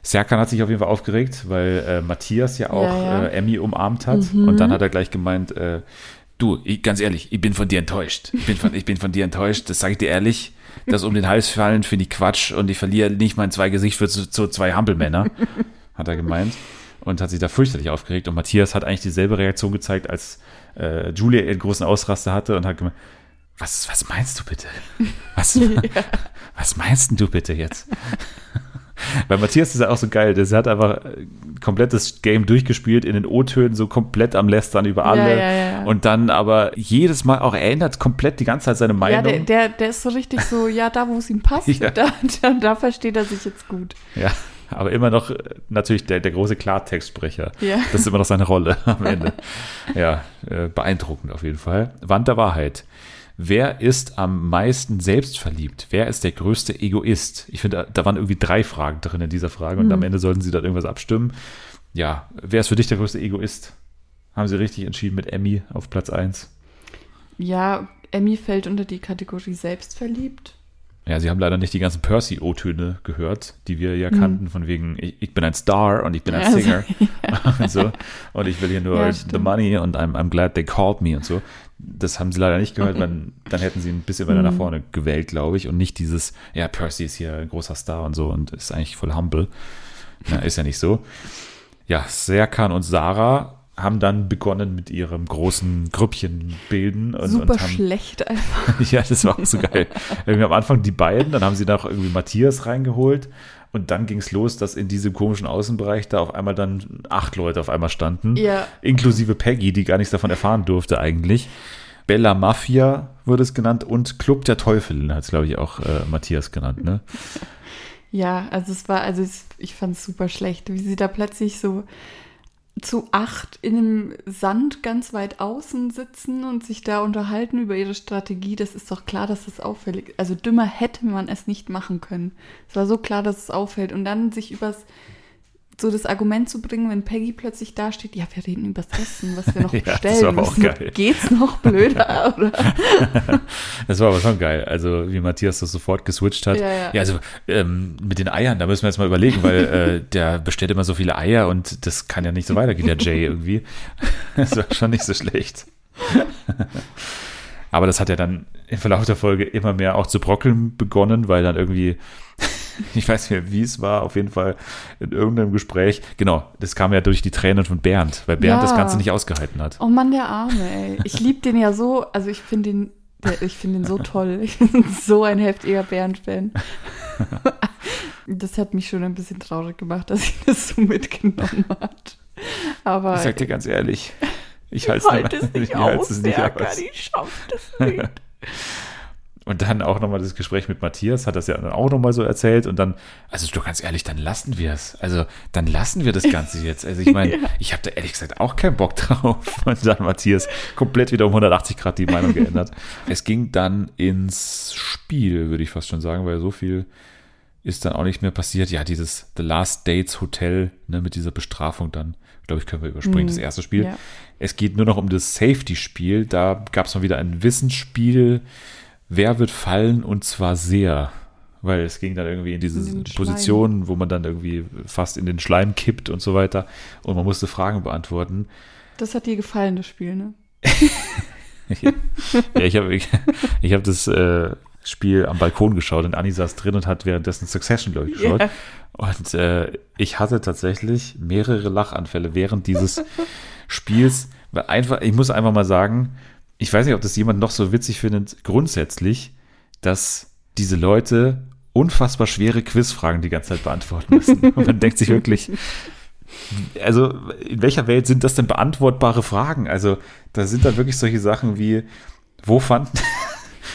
Serkan hat sich auf jeden Fall aufgeregt, weil äh, Matthias ja auch ja, ja. Äh, Emmy umarmt hat. Mhm. Und dann hat er gleich gemeint, äh, du, ich, ganz ehrlich, ich bin von dir enttäuscht. Ich bin von, ich bin von dir enttäuscht, das sage ich dir ehrlich. Das um den Hals fallen finde ich Quatsch und ich verliere nicht mein zwei Gesicht für so, so zwei Hampelmänner, hat er gemeint. Und hat sich da fürchterlich aufgeregt. Und Matthias hat eigentlich dieselbe Reaktion gezeigt, als äh, Julia einen großen Ausraster hatte und hat gemeint, was, was meinst du bitte? Was, ja. Was meinst denn du bitte jetzt? Bei Matthias ist ja auch so geil. Der hat einfach komplettes Game durchgespielt in den O-Tönen, so komplett am Lästern über alle. Ja, ja, ja. Und dann aber jedes Mal auch, er ändert komplett die ganze Zeit seine Meinung. Ja, der, der, der ist so richtig so, ja, da wo es ihm passt, da, da, da versteht er sich jetzt gut. Ja, aber immer noch äh, natürlich der, der große Klartextsprecher. Ja. Das ist immer noch seine Rolle am Ende. Ja, äh, beeindruckend auf jeden Fall. Wand der Wahrheit. Wer ist am meisten selbstverliebt? Wer ist der größte Egoist? Ich finde, da- waren irgendwie drei Fragen drin in dieser Frage und am Ende sollten sie dann irgendwas abstimmen. Ja, wer ist für dich der größte Egoist? Haben sie richtig entschieden mit Emmy auf Platz 1? Ja, Emmy fällt unter die Kategorie selbstverliebt. Ja, sie haben leider nicht die ganzen Percy-O-Töne gehört, die wir ja kannten, von wegen, ich, ich bin ein Star und ich bin ein Also, Singer und so. Und ich will hier nur Ja, the money und I'm, I'm glad they called me und so. Das haben sie leider nicht gehört, weil dann hätten sie ein bisschen weiter nach Mhm. vorne gewählt, glaube ich, und nicht dieses, ja, Percy ist hier ein großer Star und so und ist eigentlich voll humble. Na, ist ja nicht so. Ja, Serkan und Sarah haben dann begonnen mit ihrem großen Grüppchen bilden und, Super und haben schlecht einfach. ja, das war auch so geil. Irgendwie am Anfang die beiden, dann haben sie noch irgendwie Matthias reingeholt und dann ging es los, dass in diesem komischen Außenbereich da auf einmal dann acht Leute auf einmal standen, Ja. inklusive Peggy, die gar nichts davon erfahren durfte eigentlich. Bella Mafia wurde es genannt und Club der Teufel hat es, glaube ich, auch äh, Matthias genannt. Ne? Ja, also es war, also es, ich fand es super schlecht, wie sie da plötzlich so zu acht in einem Sand ganz weit außen sitzen und sich da unterhalten über ihre Strategie. Das ist doch klar, dass das auffällig ist. Also dümmer hätte man es nicht machen können. Es war so klar, dass es auffällt. Und dann sich übers so das Argument zu bringen, wenn Peggy plötzlich da steht, ja, wir reden übers Essen, was wir noch Ja, das bestellen war aber auch müssen. geil. Geht's noch blöder, oder? Das war aber schon geil. Also, wie Matthias das sofort geswitcht hat. Ja, ja. also ähm, mit den Eiern, da müssen wir jetzt mal überlegen, weil äh, der bestellt immer so viele Eier und das kann ja nicht so weitergehen, der Jay irgendwie. Das war schon nicht so schlecht. Aber das hat ja dann im Verlauf der Folge immer mehr auch zu brockeln begonnen, weil dann irgendwie, ich weiß nicht mehr, wie es war, auf jeden Fall in irgendeinem Gespräch, genau, das kam ja durch die Tränen von Bernd, weil Bernd Ja. das Ganze nicht ausgehalten hat. Oh Mann, der Arme, ey. Ich liebe den ja so, also ich finde den, der, ich finde den so toll. Ich bin so ein heftiger Bernd-Fan. Das hat mich schon ein bisschen traurig gemacht, dass ich das so mitgenommen hat. Aber Ich sag dir ganz ehrlich, ich ich halte es nicht aus, es nicht aus. ich schaff das nicht. Und dann auch nochmal das Gespräch mit Matthias, hat das ja dann auch nochmal so erzählt. Und dann, also du ganz ehrlich, dann lassen wir es. Also dann lassen wir das Ganze jetzt. Also ich meine, ich habe da ehrlich gesagt auch keinen Bock drauf. Und dann Matthias komplett wieder um 180 Grad die Meinung geändert. es ging dann ins Spiel, würde ich fast schon sagen, weil so viel ist dann auch nicht mehr passiert. Ja, dieses The Last Dates Hotel, ne, mit dieser Bestrafung dann, glaube ich, können wir überspringen, das erste Spiel. Ja. Es geht nur noch um das Safety-Spiel. Da gab es mal wieder ein Wissensspiel. Wer wird fallen und zwar sehr? Weil es ging dann irgendwie in diese In den Schleim. Position, wo man dann irgendwie fast in den Schleim kippt und so weiter. Und man musste Fragen beantworten. Das hat dir gefallen, das Spiel, ne? ja, ich habe ich, ich hab das äh, Spiel am Balkon geschaut und Anni saß drin und hat währenddessen Succession, glaube ich, geschaut. Ja. Und äh, ich hatte tatsächlich mehrere Lachanfälle während dieses Spiels. Weil einfach, ich muss einfach mal sagen, ich weiß nicht, ob das jemand noch so witzig findet, grundsätzlich, dass diese Leute unfassbar schwere Quizfragen die ganze Zeit beantworten müssen. Und man denkt sich wirklich, also in welcher Welt sind das denn beantwortbare Fragen? Also da sind dann wirklich solche Sachen wie, wo fanden,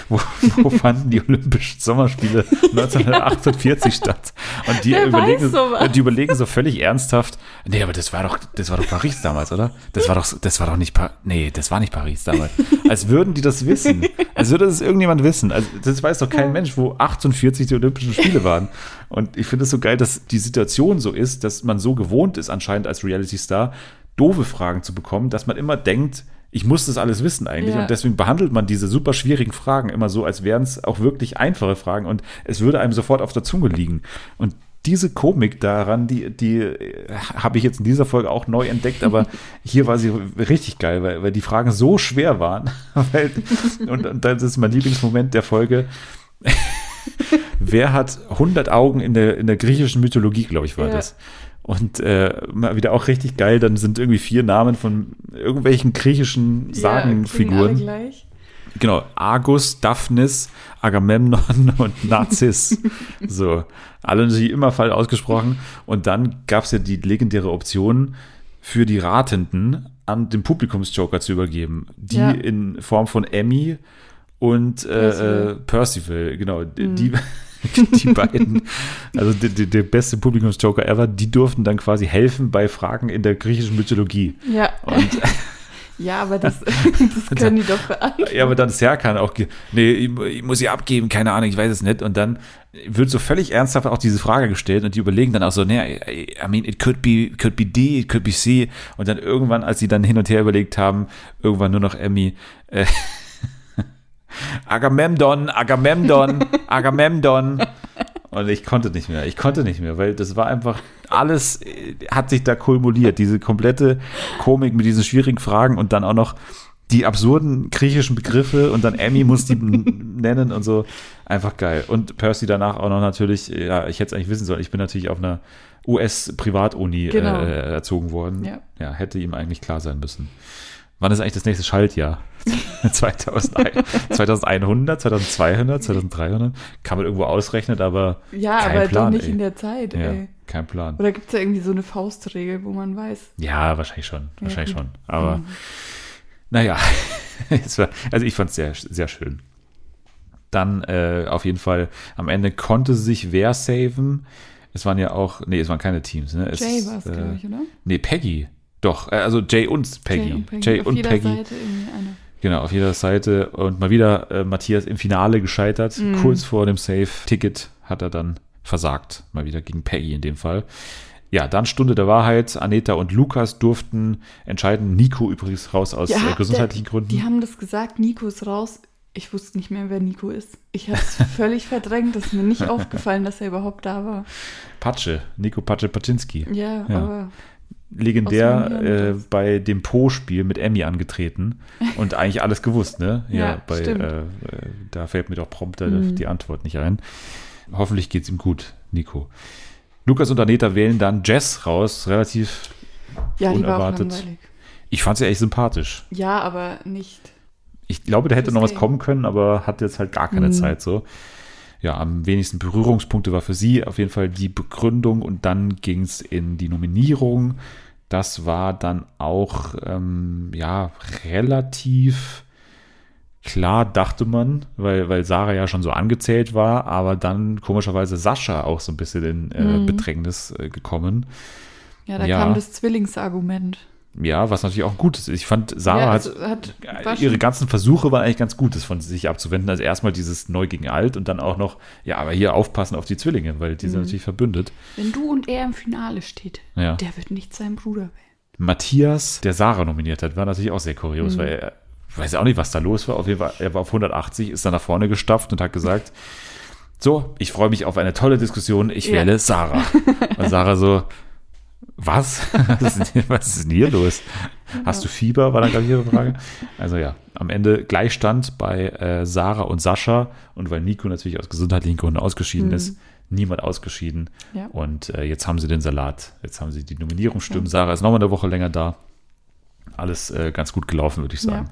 wo, wo fanden die Olympischen Sommerspiele 1948 statt? Und die Wer überlegen, sowas? die überlegen so völlig ernsthaft, nee, aber das war doch, das war doch Paris damals, oder? Das war doch, das war doch nicht, pa nee, das war nicht Paris damals. Als würden die das wissen. Als würde das irgendjemand wissen. Also das weiß doch kein Mensch, wo 48 die Olympischen Spiele waren. Und ich finde es so geil, dass die Situation so ist, dass man so gewohnt ist, anscheinend als Reality-Star, doofe Fragen zu bekommen, dass man immer denkt, ich muss das alles wissen eigentlich. Ja. Und deswegen behandelt man diese super schwierigen Fragen immer so, als wären es auch wirklich einfache Fragen und es würde einem sofort auf der Zunge liegen. Und diese Komik daran, die, die äh, habe ich jetzt in dieser Folge auch neu entdeckt, aber hier war sie richtig geil, weil, weil die Fragen so schwer waren. weil, und, und das ist mein Lieblingsmoment der Folge. Wer hat 100 Augen in der, in der griechischen Mythologie, glaube ich, war Ja. das. Und äh, mal wieder auch richtig geil, dann sind irgendwie vier Namen von irgendwelchen griechischen Ja, Sagenfiguren. gleich. Genau, Argus, Daphnis, Agamemnon und Narziss. so, alle natürlich immer falsch ausgesprochen. Und dann gab es ja die legendäre Option für die Ratenden an den Publikumsjoker zu übergeben, die Ja. in Form von Emmy und äh, Percival. äh, Percival, genau, Mhm. die, die beiden, also der beste Publikumsjoker ever, die durften dann quasi helfen bei Fragen in der griechischen Mythologie. Ja. Und Ja, aber das, das können die doch beantworten. Ja, aber dann Serkan auch, nee, ich, ich muss sie abgeben, keine Ahnung, ich weiß es nicht. Und dann wird so völlig ernsthaft auch diese Frage gestellt und die überlegen dann auch so, nee, I I mean, it could be, could be D, it could be C. Und dann irgendwann, als sie dann hin und her überlegt haben, irgendwann nur noch Emmy, äh, Agamemnon, Agamemnon, Agamemnon. Und ich konnte nicht mehr, ich konnte nicht mehr, weil das war einfach, alles äh, hat sich da kumuliert, diese komplette Komik mit diesen schwierigen Fragen und dann auch noch die absurden griechischen Begriffe und dann Emmy muss die nennen und so. Einfach geil. Und Percy danach auch noch natürlich, ja, ich hätte es eigentlich wissen sollen, ich bin natürlich auf einer US-Privatuni Genau. äh, erzogen worden. Ja. ja, hätte ihm eigentlich klar sein müssen. Wann ist eigentlich das nächste Schaltjahr? 2100, 2100, 2200, 2300? Kann man irgendwo ausrechnen, aber Ja, Kein aber Plan, doch nicht ey. in der Zeit, ja, ey. kein Plan. Oder gibt es da irgendwie so eine Faustregel, wo man weiß? Ja, wahrscheinlich schon. Wahrscheinlich gut. schon. Aber Mhm. naja, war, also ich fand es sehr, sehr schön. Dann äh, auf jeden Fall am Ende konnte sich wer saven. Es waren ja auch, nee, es waren keine Teams. Ne? Es, Jay war es, äh, glaube ich, oder? Nee, Peggy. Doch, äh, also Jay und Peggy. Jay und Peggy. Jay Auf und jeder Peggy. Seite irgendwie eine. Genau, auf jeder Seite. Und mal wieder äh, Matthias im Finale gescheitert. Mhm. Kurz vor dem Safe-Ticket hat er dann versagt. Mal wieder gegen Peggy in dem Fall. Ja, dann Stunde der Wahrheit. Aneta und Lukas durften entscheiden. Nico übrigens raus aus Ja, äh, gesundheitlichen der- Gründen. Die haben das gesagt, Nico ist raus. Ich wusste nicht mehr, wer Nico ist. Ich habe es völlig verdrängt. Das ist mir nicht aufgefallen, dass er überhaupt da war. Patsche, Nico Patsche Paczynski. Ja, Ja. aber Legendär äh, bei dem Po-Spiel mit Emmy angetreten und eigentlich alles gewusst, ne? Ja, bei, stimmt. äh, äh, da fällt mir doch prompt Mhm. die Antwort nicht ein. Hoffentlich geht's ihm gut, Nico. Lukas und Aneta wählen dann Jess raus, relativ. ja, Unerwartet. Ich fand sie echt sympathisch. Ja, aber nicht. Ich glaube, da hätte noch was kommen können, aber hat jetzt halt gar keine Mhm. Zeit so. Ja, am wenigsten Berührungspunkte war für sie auf jeden Fall die Begründung und dann ging es in die Nominierung. Das war dann auch ähm, ja relativ klar, dachte man, weil, weil Sarah ja schon so angezählt war, aber dann komischerweise Sascha auch so ein bisschen in äh, Mhm. Bedrängnis äh, gekommen. Ja, da Ja. kam das Zwillingsargument. Ja, was natürlich auch gut ist. Ich fand, Sarah ja, hat hat ihre ganzen Versuche waren eigentlich ganz gut, das von sich abzuwenden. Also erstmal dieses Neu gegen Alt und dann auch noch, ja, aber hier aufpassen auf die Zwillinge, weil die sind Mhm. natürlich verbündet. Wenn du und er im Finale steht, Ja. der wird nicht sein Bruder wählen. Matthias, der Sarah nominiert hat, war natürlich auch sehr kurios, Mhm. weil er weiß auch nicht, was da los war. Auf jeden Fall, er war auf 180, ist dann nach vorne gestapft und hat gesagt, so, ich freue mich auf eine tolle Diskussion, ich Ja. wähle Sarah. Und Sarah so, was? Was ist denn- hier los? Hast du Fieber? War dann, glaube ich, ihre Frage. Also ja, am Ende Gleichstand bei äh, Sarah und Sascha. Und weil Nico natürlich aus gesundheitlichen Gründen ausgeschieden Mhm. ist, niemand ausgeschieden. Ja. Und äh, jetzt haben sie den Salat. Jetzt haben sie die Nominierungsstimmen. Sarah ist nochmal eine Woche länger da. Alles äh, ganz gut gelaufen, würde ich sagen.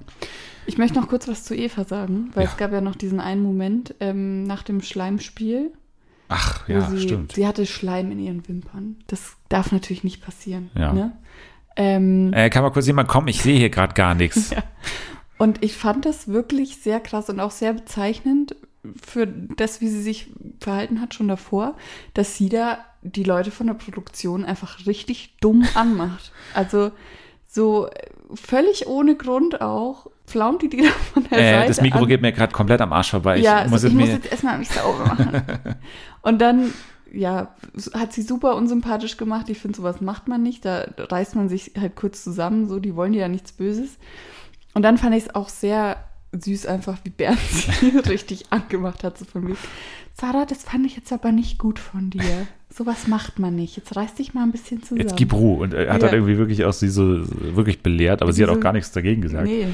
Ich möchte noch kurz was zu Eva sagen, weil Ja. es gab ja noch diesen einen Moment ähm, nach dem Schleimspiel, Ach, ja, sie, stimmt. sie hatte Schleim in ihren Wimpern. Das darf natürlich nicht passieren. Ja. Ne? Ähm, Äh, kann mal kurz jemand kommen? Ich sehe hier gerade gar nichts. Ja. Und ich fand das wirklich sehr krass und auch sehr bezeichnend für das, wie sie sich verhalten hat schon davor, dass sie da die Leute von der Produktion einfach richtig dumm anmacht. Also so äh, völlig ohne Grund auch flaumt die da von der Äh, Seite das Mikro an. geht mir gerade komplett am Arsch vorbei. Ich ja, muss also es ich muss mir. jetzt erstmal mich sauber machen. Und dann, ja, hat sie super unsympathisch gemacht. Ich finde, sowas macht man nicht. Da reißt man sich halt kurz zusammen. So, die wollen dir ja nichts Böses. Und dann fand ich es auch sehr süß, einfach wie Bernd sie richtig angemacht hat. So von wegen, Sarah, das fand ich jetzt aber nicht gut von dir. Sowas macht man nicht. Jetzt reiß dich mal ein bisschen zusammen. Jetzt gib Ruhe. Und er hat Ja. dann irgendwie wirklich auch sie so wirklich belehrt, aber sie hat auch Diese- gar nichts dagegen gesagt. Nee,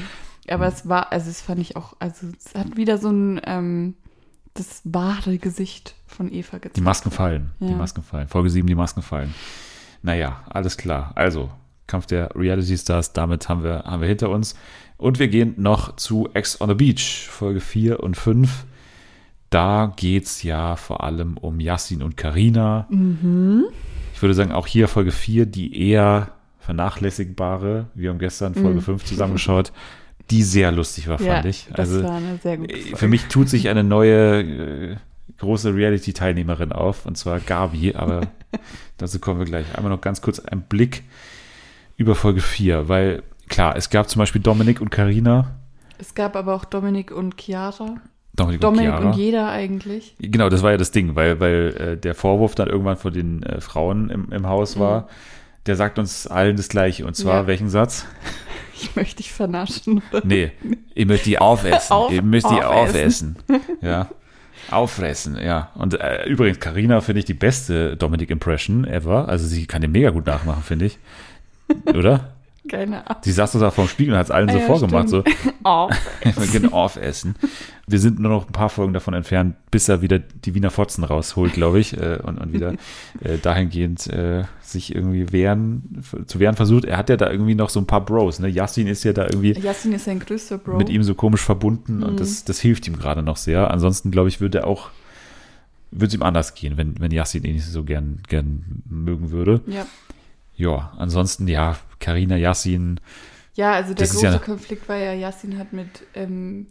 aber es war, also es fand ich auch, also es hat wieder so ein, ähm, das wahre Gesicht von Eva gezeigt. Die Masken fallen. Die Ja. Masken fallen. Folge 7, die Masken fallen. Naja, alles klar. Also, Kampf der Reality Stars, damit haben wir, haben wir hinter uns. Und wir gehen noch zu Ex on the Beach, Folge 4 und 5. Da geht es ja vor allem um Yassin und Karina. Mhm. Ich würde sagen, auch hier Folge 4, die eher vernachlässigbare. Wir haben gestern Folge Mhm. 5 zusammengeschaut, die sehr lustig war, Ja, fand ich. das Also war eine sehr gute äh, Folge. für mich tut sich eine neue äh, große Reality-Teilnehmerin auf, und zwar Gabi, aber dazu kommen wir gleich. Einmal noch ganz kurz ein Blick über Folge 4, weil klar, es gab zum Beispiel Dominik und Karina. Es gab aber auch Dominik und Chiara. Dominik, Dominik und und, jeder eigentlich. Genau, das war ja das Ding, weil, weil äh, der Vorwurf dann irgendwann von den äh, Frauen im, im Haus war. Der sagt uns allen das Gleiche. Und zwar, Ja. welchen Satz? Ich möchte dich vernaschen. Nee, ihr müsst die aufessen. Auf- ihr müsst die aufessen. aufessen. Ja. Auffressen, ja. Und äh, übrigens, Karina finde ich die beste Dominic-Impression ever. Also sie kann den mega gut nachmachen, finde ich. Oder? Keine Ahnung. Sie saß so da vorm Spiegel und hat es allen Ah so ja, vorgemacht, so, Oh. wir gehen aufessen. Wir sind nur noch ein paar Folgen davon entfernt, bis er wieder die Wiener Fotzen rausholt, glaube ich, äh, und, und wieder äh, dahingehend äh, sich irgendwie wehren, zu wehren versucht. Er hat ja da irgendwie noch so ein paar Bros, ne? Yassin ist ja da irgendwie Yassin ist sein größter Bro. mit ihm so komisch verbunden Mhm. und das, das hilft ihm gerade noch sehr. Ansonsten, glaube ich, würde er auch, würde es ihm anders gehen, wenn, wenn Yassin ihn nicht so gern, gern mögen würde. Ja. Ja, ansonsten, ja, Karina Yassin, ja, also der große ja- Konflikt war ja, Yassin hat mit, ähm,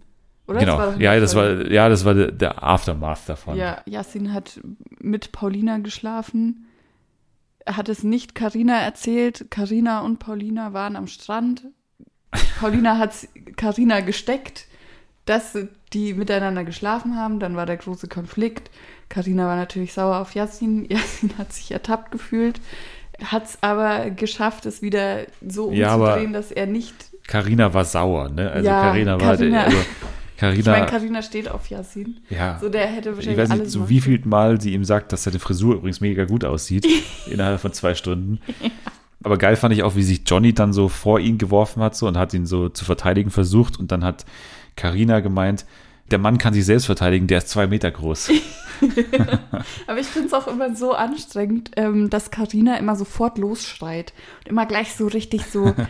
oder? genau, Das ja, das war, ja, das war der, der Aftermath davon. Ja, Yassin hat mit Paulina geschlafen. Er hat es nicht Karina erzählt. Karina und Paulina waren am Strand. Paulina hat Karina gesteckt, dass die miteinander geschlafen haben. Dann war der große Konflikt. Karina war natürlich sauer auf Yassin. Yassin hat sich ertappt gefühlt, hat es aber geschafft, es wieder so Ja, umzudrehen, dass er nicht. Carina war sauer, ne? Also Ja, Carina war, Carina- also Ich meine, Carina, Karina steht auf Yassin. ja. So, der hätte Ich wahrscheinlich weiß nicht, so wie viel Mal sie ihm sagt, dass seine Frisur übrigens mega gut aussieht, innerhalb von zwei Stunden. Aber geil fand ich auch, wie sich Johnny dann so vor ihn geworfen hat so und hat ihn so zu verteidigen versucht und dann hat Carina gemeint, der Mann kann sich selbst verteidigen, der ist zwei Meter groß. Aber ich finde es auch immer so anstrengend, ähm, dass Karina immer sofort losschreit und immer gleich so richtig so.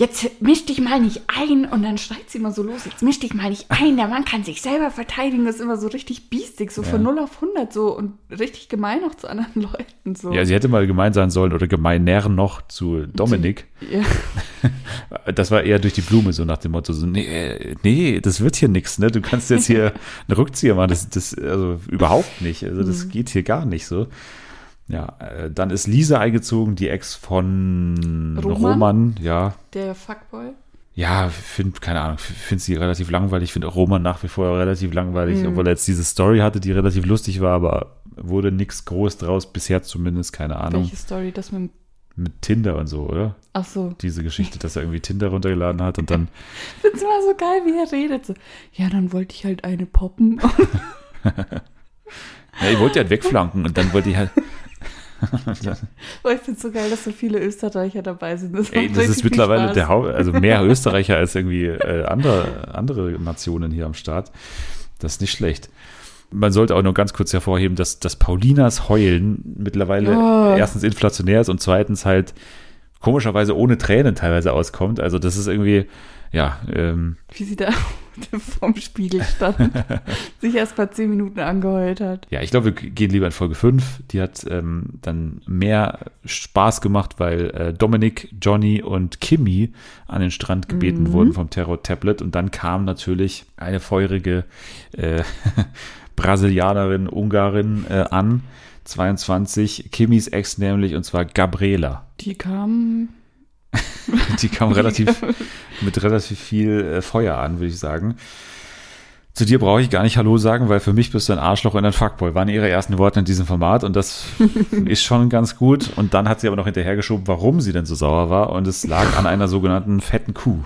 Jetzt misch dich mal nicht ein und dann schreit sie immer so los. Jetzt misch dich mal nicht ein. Der Mann kann sich selber verteidigen. Das ist immer so richtig biestig, so von Ja. 0 auf 100 so und richtig gemein auch zu anderen Leuten so. Ja, sie hätte mal gemein sein sollen oder gemeiner noch zu Dominik. Ja. Das war eher durch die Blume, so nach dem Motto, so, nee, nee, das wird hier nichts, ne? Du kannst jetzt hier einen Rückzieher machen, das, das, also überhaupt nicht. Also das Mhm. geht hier gar nicht so. Ja, äh, dann ist Lisa eingezogen, die Ex von Roman? Roman, ja. Der Fuckboy. Ja, finde, keine Ahnung, finde sie relativ langweilig, finde auch Roman nach wie vor relativ langweilig, Mhm. obwohl er jetzt diese Story hatte, die relativ lustig war, aber wurde nichts groß draus, bisher zumindest, keine Ahnung. Welche Story? Das mit. Mit Tinder und so, oder? Ach so. Diese Geschichte, dass er irgendwie Tinder runtergeladen hat und dann Ich finde es immer so geil, wie er redet. So, ja, dann wollte ich halt eine poppen. Ja, ich wollte halt wegflanken und dann wollte ich halt. Oh, ich finde es so geil, dass so viele Österreicher dabei sind. Das, Ey, das ist mittlerweile Spaß. der Haupt, also mehr Österreicher als irgendwie äh, andere, andere Nationen hier am Start. Das ist nicht schlecht. Man sollte auch nur ganz kurz hervorheben, dass, dass Paulinas Heulen mittlerweile Oh. erstens inflationär ist und zweitens halt komischerweise ohne Tränen teilweise auskommt. Also das ist irgendwie, ja, ähm, Wie sie da vorm Spiegel stand, sich erst mal zehn Minuten angeheult hat. Ja, ich glaube, wir gehen lieber in Folge 5. Die hat ähm, dann mehr Spaß gemacht, weil äh, Dominik, Johnny und Kimmy an den Strand gebeten Mhm. wurden vom Terror-Tablet. Und dann kam natürlich eine feurige äh, Brasilianerin, Ungarin äh, an, 22, Kimmys Ex nämlich, und zwar Gabriela. Die kam. Die kam relativ mit relativ viel äh, Feuer an, würde ich sagen. Zu dir brauche ich gar nicht Hallo sagen, weil für mich bist du ein Arschloch und ein Fuckboy. Waren ihre ersten Worte in diesem Format und das ist schon ganz gut. Und dann hat sie aber noch hinterhergeschoben, warum sie denn so sauer war. Und es lag an einer sogenannten fetten Kuh.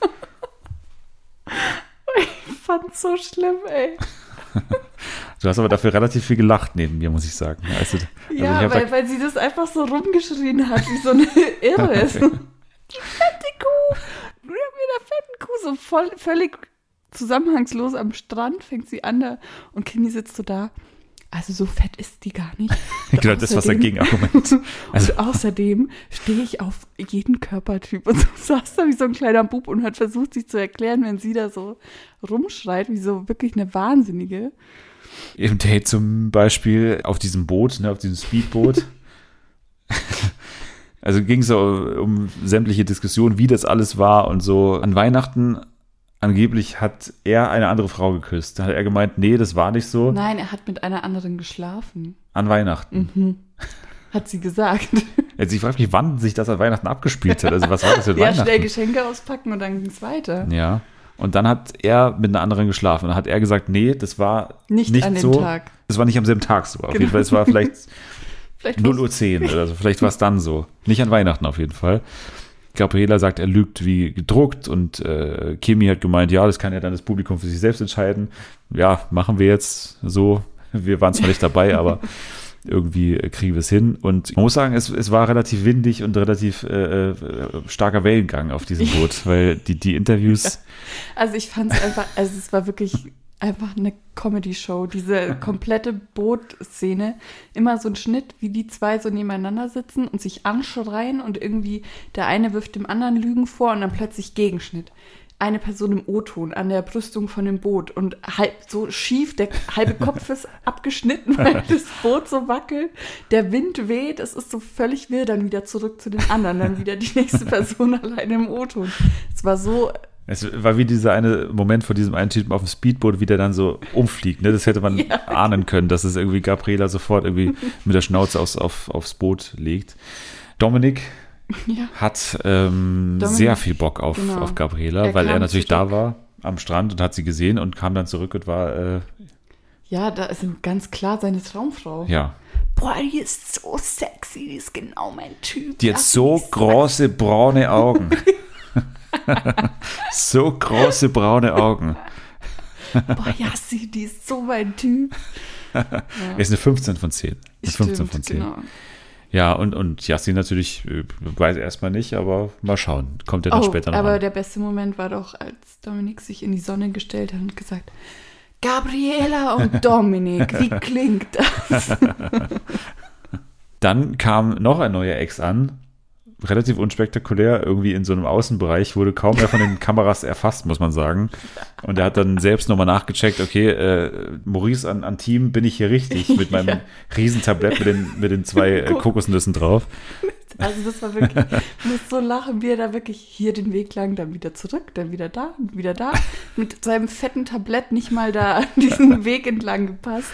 Ich fand's so schlimm, ey. Du hast aber dafür relativ viel gelacht neben mir, muss ich sagen. Also, also ich Ja, hab weil, weil sie das einfach so rumgeschrien hat, wie so eine Irre. Die fette Kuh! Du mit der fetten Kuh, so voll, völlig zusammenhangslos am Strand fängt sie an da und Kimi sitzt so da. also so fett ist die gar nicht. genau, das war sein Gegenargument. Also, und außerdem stehe ich auf jeden Körpertyp. Und so saß da wie so ein kleiner Bub und hat versucht, sich zu erklären, wenn sie da so rumschreit, wie so wirklich eine Wahnsinnige. Im Date zum Beispiel auf diesem Boot, ne, auf diesem Speedboot. Also ging es um sämtliche Diskussionen, wie das alles war und so. An Weihnachten angeblich hat er eine andere Frau geküsst. Da hat er gemeint, nee, das war nicht so. Nein, er hat mit einer anderen geschlafen. An Weihnachten. Mhm. Hat sie gesagt. Jetzt ich frage mich, wann sich das an Weihnachten abgespielt hat. Also was war das für ja, Weihnachten? schnell Geschenke auspacken und dann ging es weiter. Ja. Und dann hat er mit einer anderen geschlafen. Und dann hat er gesagt, nee, das war nicht, nicht an dem so. Tag. Das war nicht am selben Tag so. Auf Genau. jeden Fall, es war vielleicht Vielleicht 0 Uhr 10 oder so. Vielleicht war es dann so. Nicht an Weihnachten auf jeden Fall. Gabriela sagt, er lügt wie gedruckt und äh, Kimi hat gemeint, ja, das kann ja dann das Publikum für sich selbst entscheiden. Ja, machen wir jetzt so. Wir waren zwar nicht dabei, aber irgendwie kriegen wir es hin. Und man muss sagen, es, es war relativ windig und relativ äh, äh, starker Wellengang auf diesem Boot, weil die, die Interviews, Also ich fand es einfach, also es war wirklich einfach eine Comedy-Show. Diese komplette Bootszene, immer so ein Schnitt, wie die zwei so nebeneinander sitzen und sich anschreien und irgendwie der eine wirft dem anderen Lügen vor und dann plötzlich Gegenschnitt. Eine Person im O-Ton an der Brüstung von dem Boot und halb so schief, der halbe Kopf ist abgeschnitten, weil das Boot so wackelt. Der Wind weht, es ist so völlig wirr, dann wieder zurück zu den anderen, dann wieder die nächste Person alleine im O-Ton. Es war so es war wie dieser eine Moment von diesem einen Typen auf dem Speedboot, wie der dann so umfliegt. Ne? Das hätte man Ja. ahnen können, dass es irgendwie Gabriela sofort irgendwie mit der Schnauze aufs, auf, aufs Boot legt. Dominik ja. hat ähm, Dominik, sehr viel Bock auf, genau. auf Gabriela, Er weil er natürlich da war am Strand und hat sie gesehen und kam dann zurück und war, äh, Ja, da ist ganz klar seine Traumfrau. ja, Boah, die ist so sexy, die ist genau mein Typ. die hat so große braune Augen. so große braune Augen. Boah, Jassi, die ist so mein Typ. Er ist eine 15 von 10. Eine 15 Stimmt, von 10. Genau. Ja, und, und Yassin natürlich, äh, weiß erstmal nicht, aber mal schauen. Kommt ja dann Oh, später noch aber an. der beste Moment war doch, als Dominik sich in die Sonne gestellt hat und gesagt, Gabriela und Dominik, wie klingt das? Dann kam noch ein neuer Ex an. Relativ unspektakulär, irgendwie in so einem Außenbereich, wurde kaum mehr von den Kameras erfasst, muss man sagen. Und er hat dann selbst nochmal nachgecheckt, okay, äh, Maurice an, an Team bin ich hier richtig mit meinem Ja. Riesentablett mit den, mit den zwei äh, Kokosnüssen drauf. Also das war wirklich, ich muss so lachen, wie er da wirklich hier den Weg lang, dann wieder zurück, dann wieder da und wieder da. Mit seinem fetten Tablett nicht mal da diesen Weg entlang gepasst.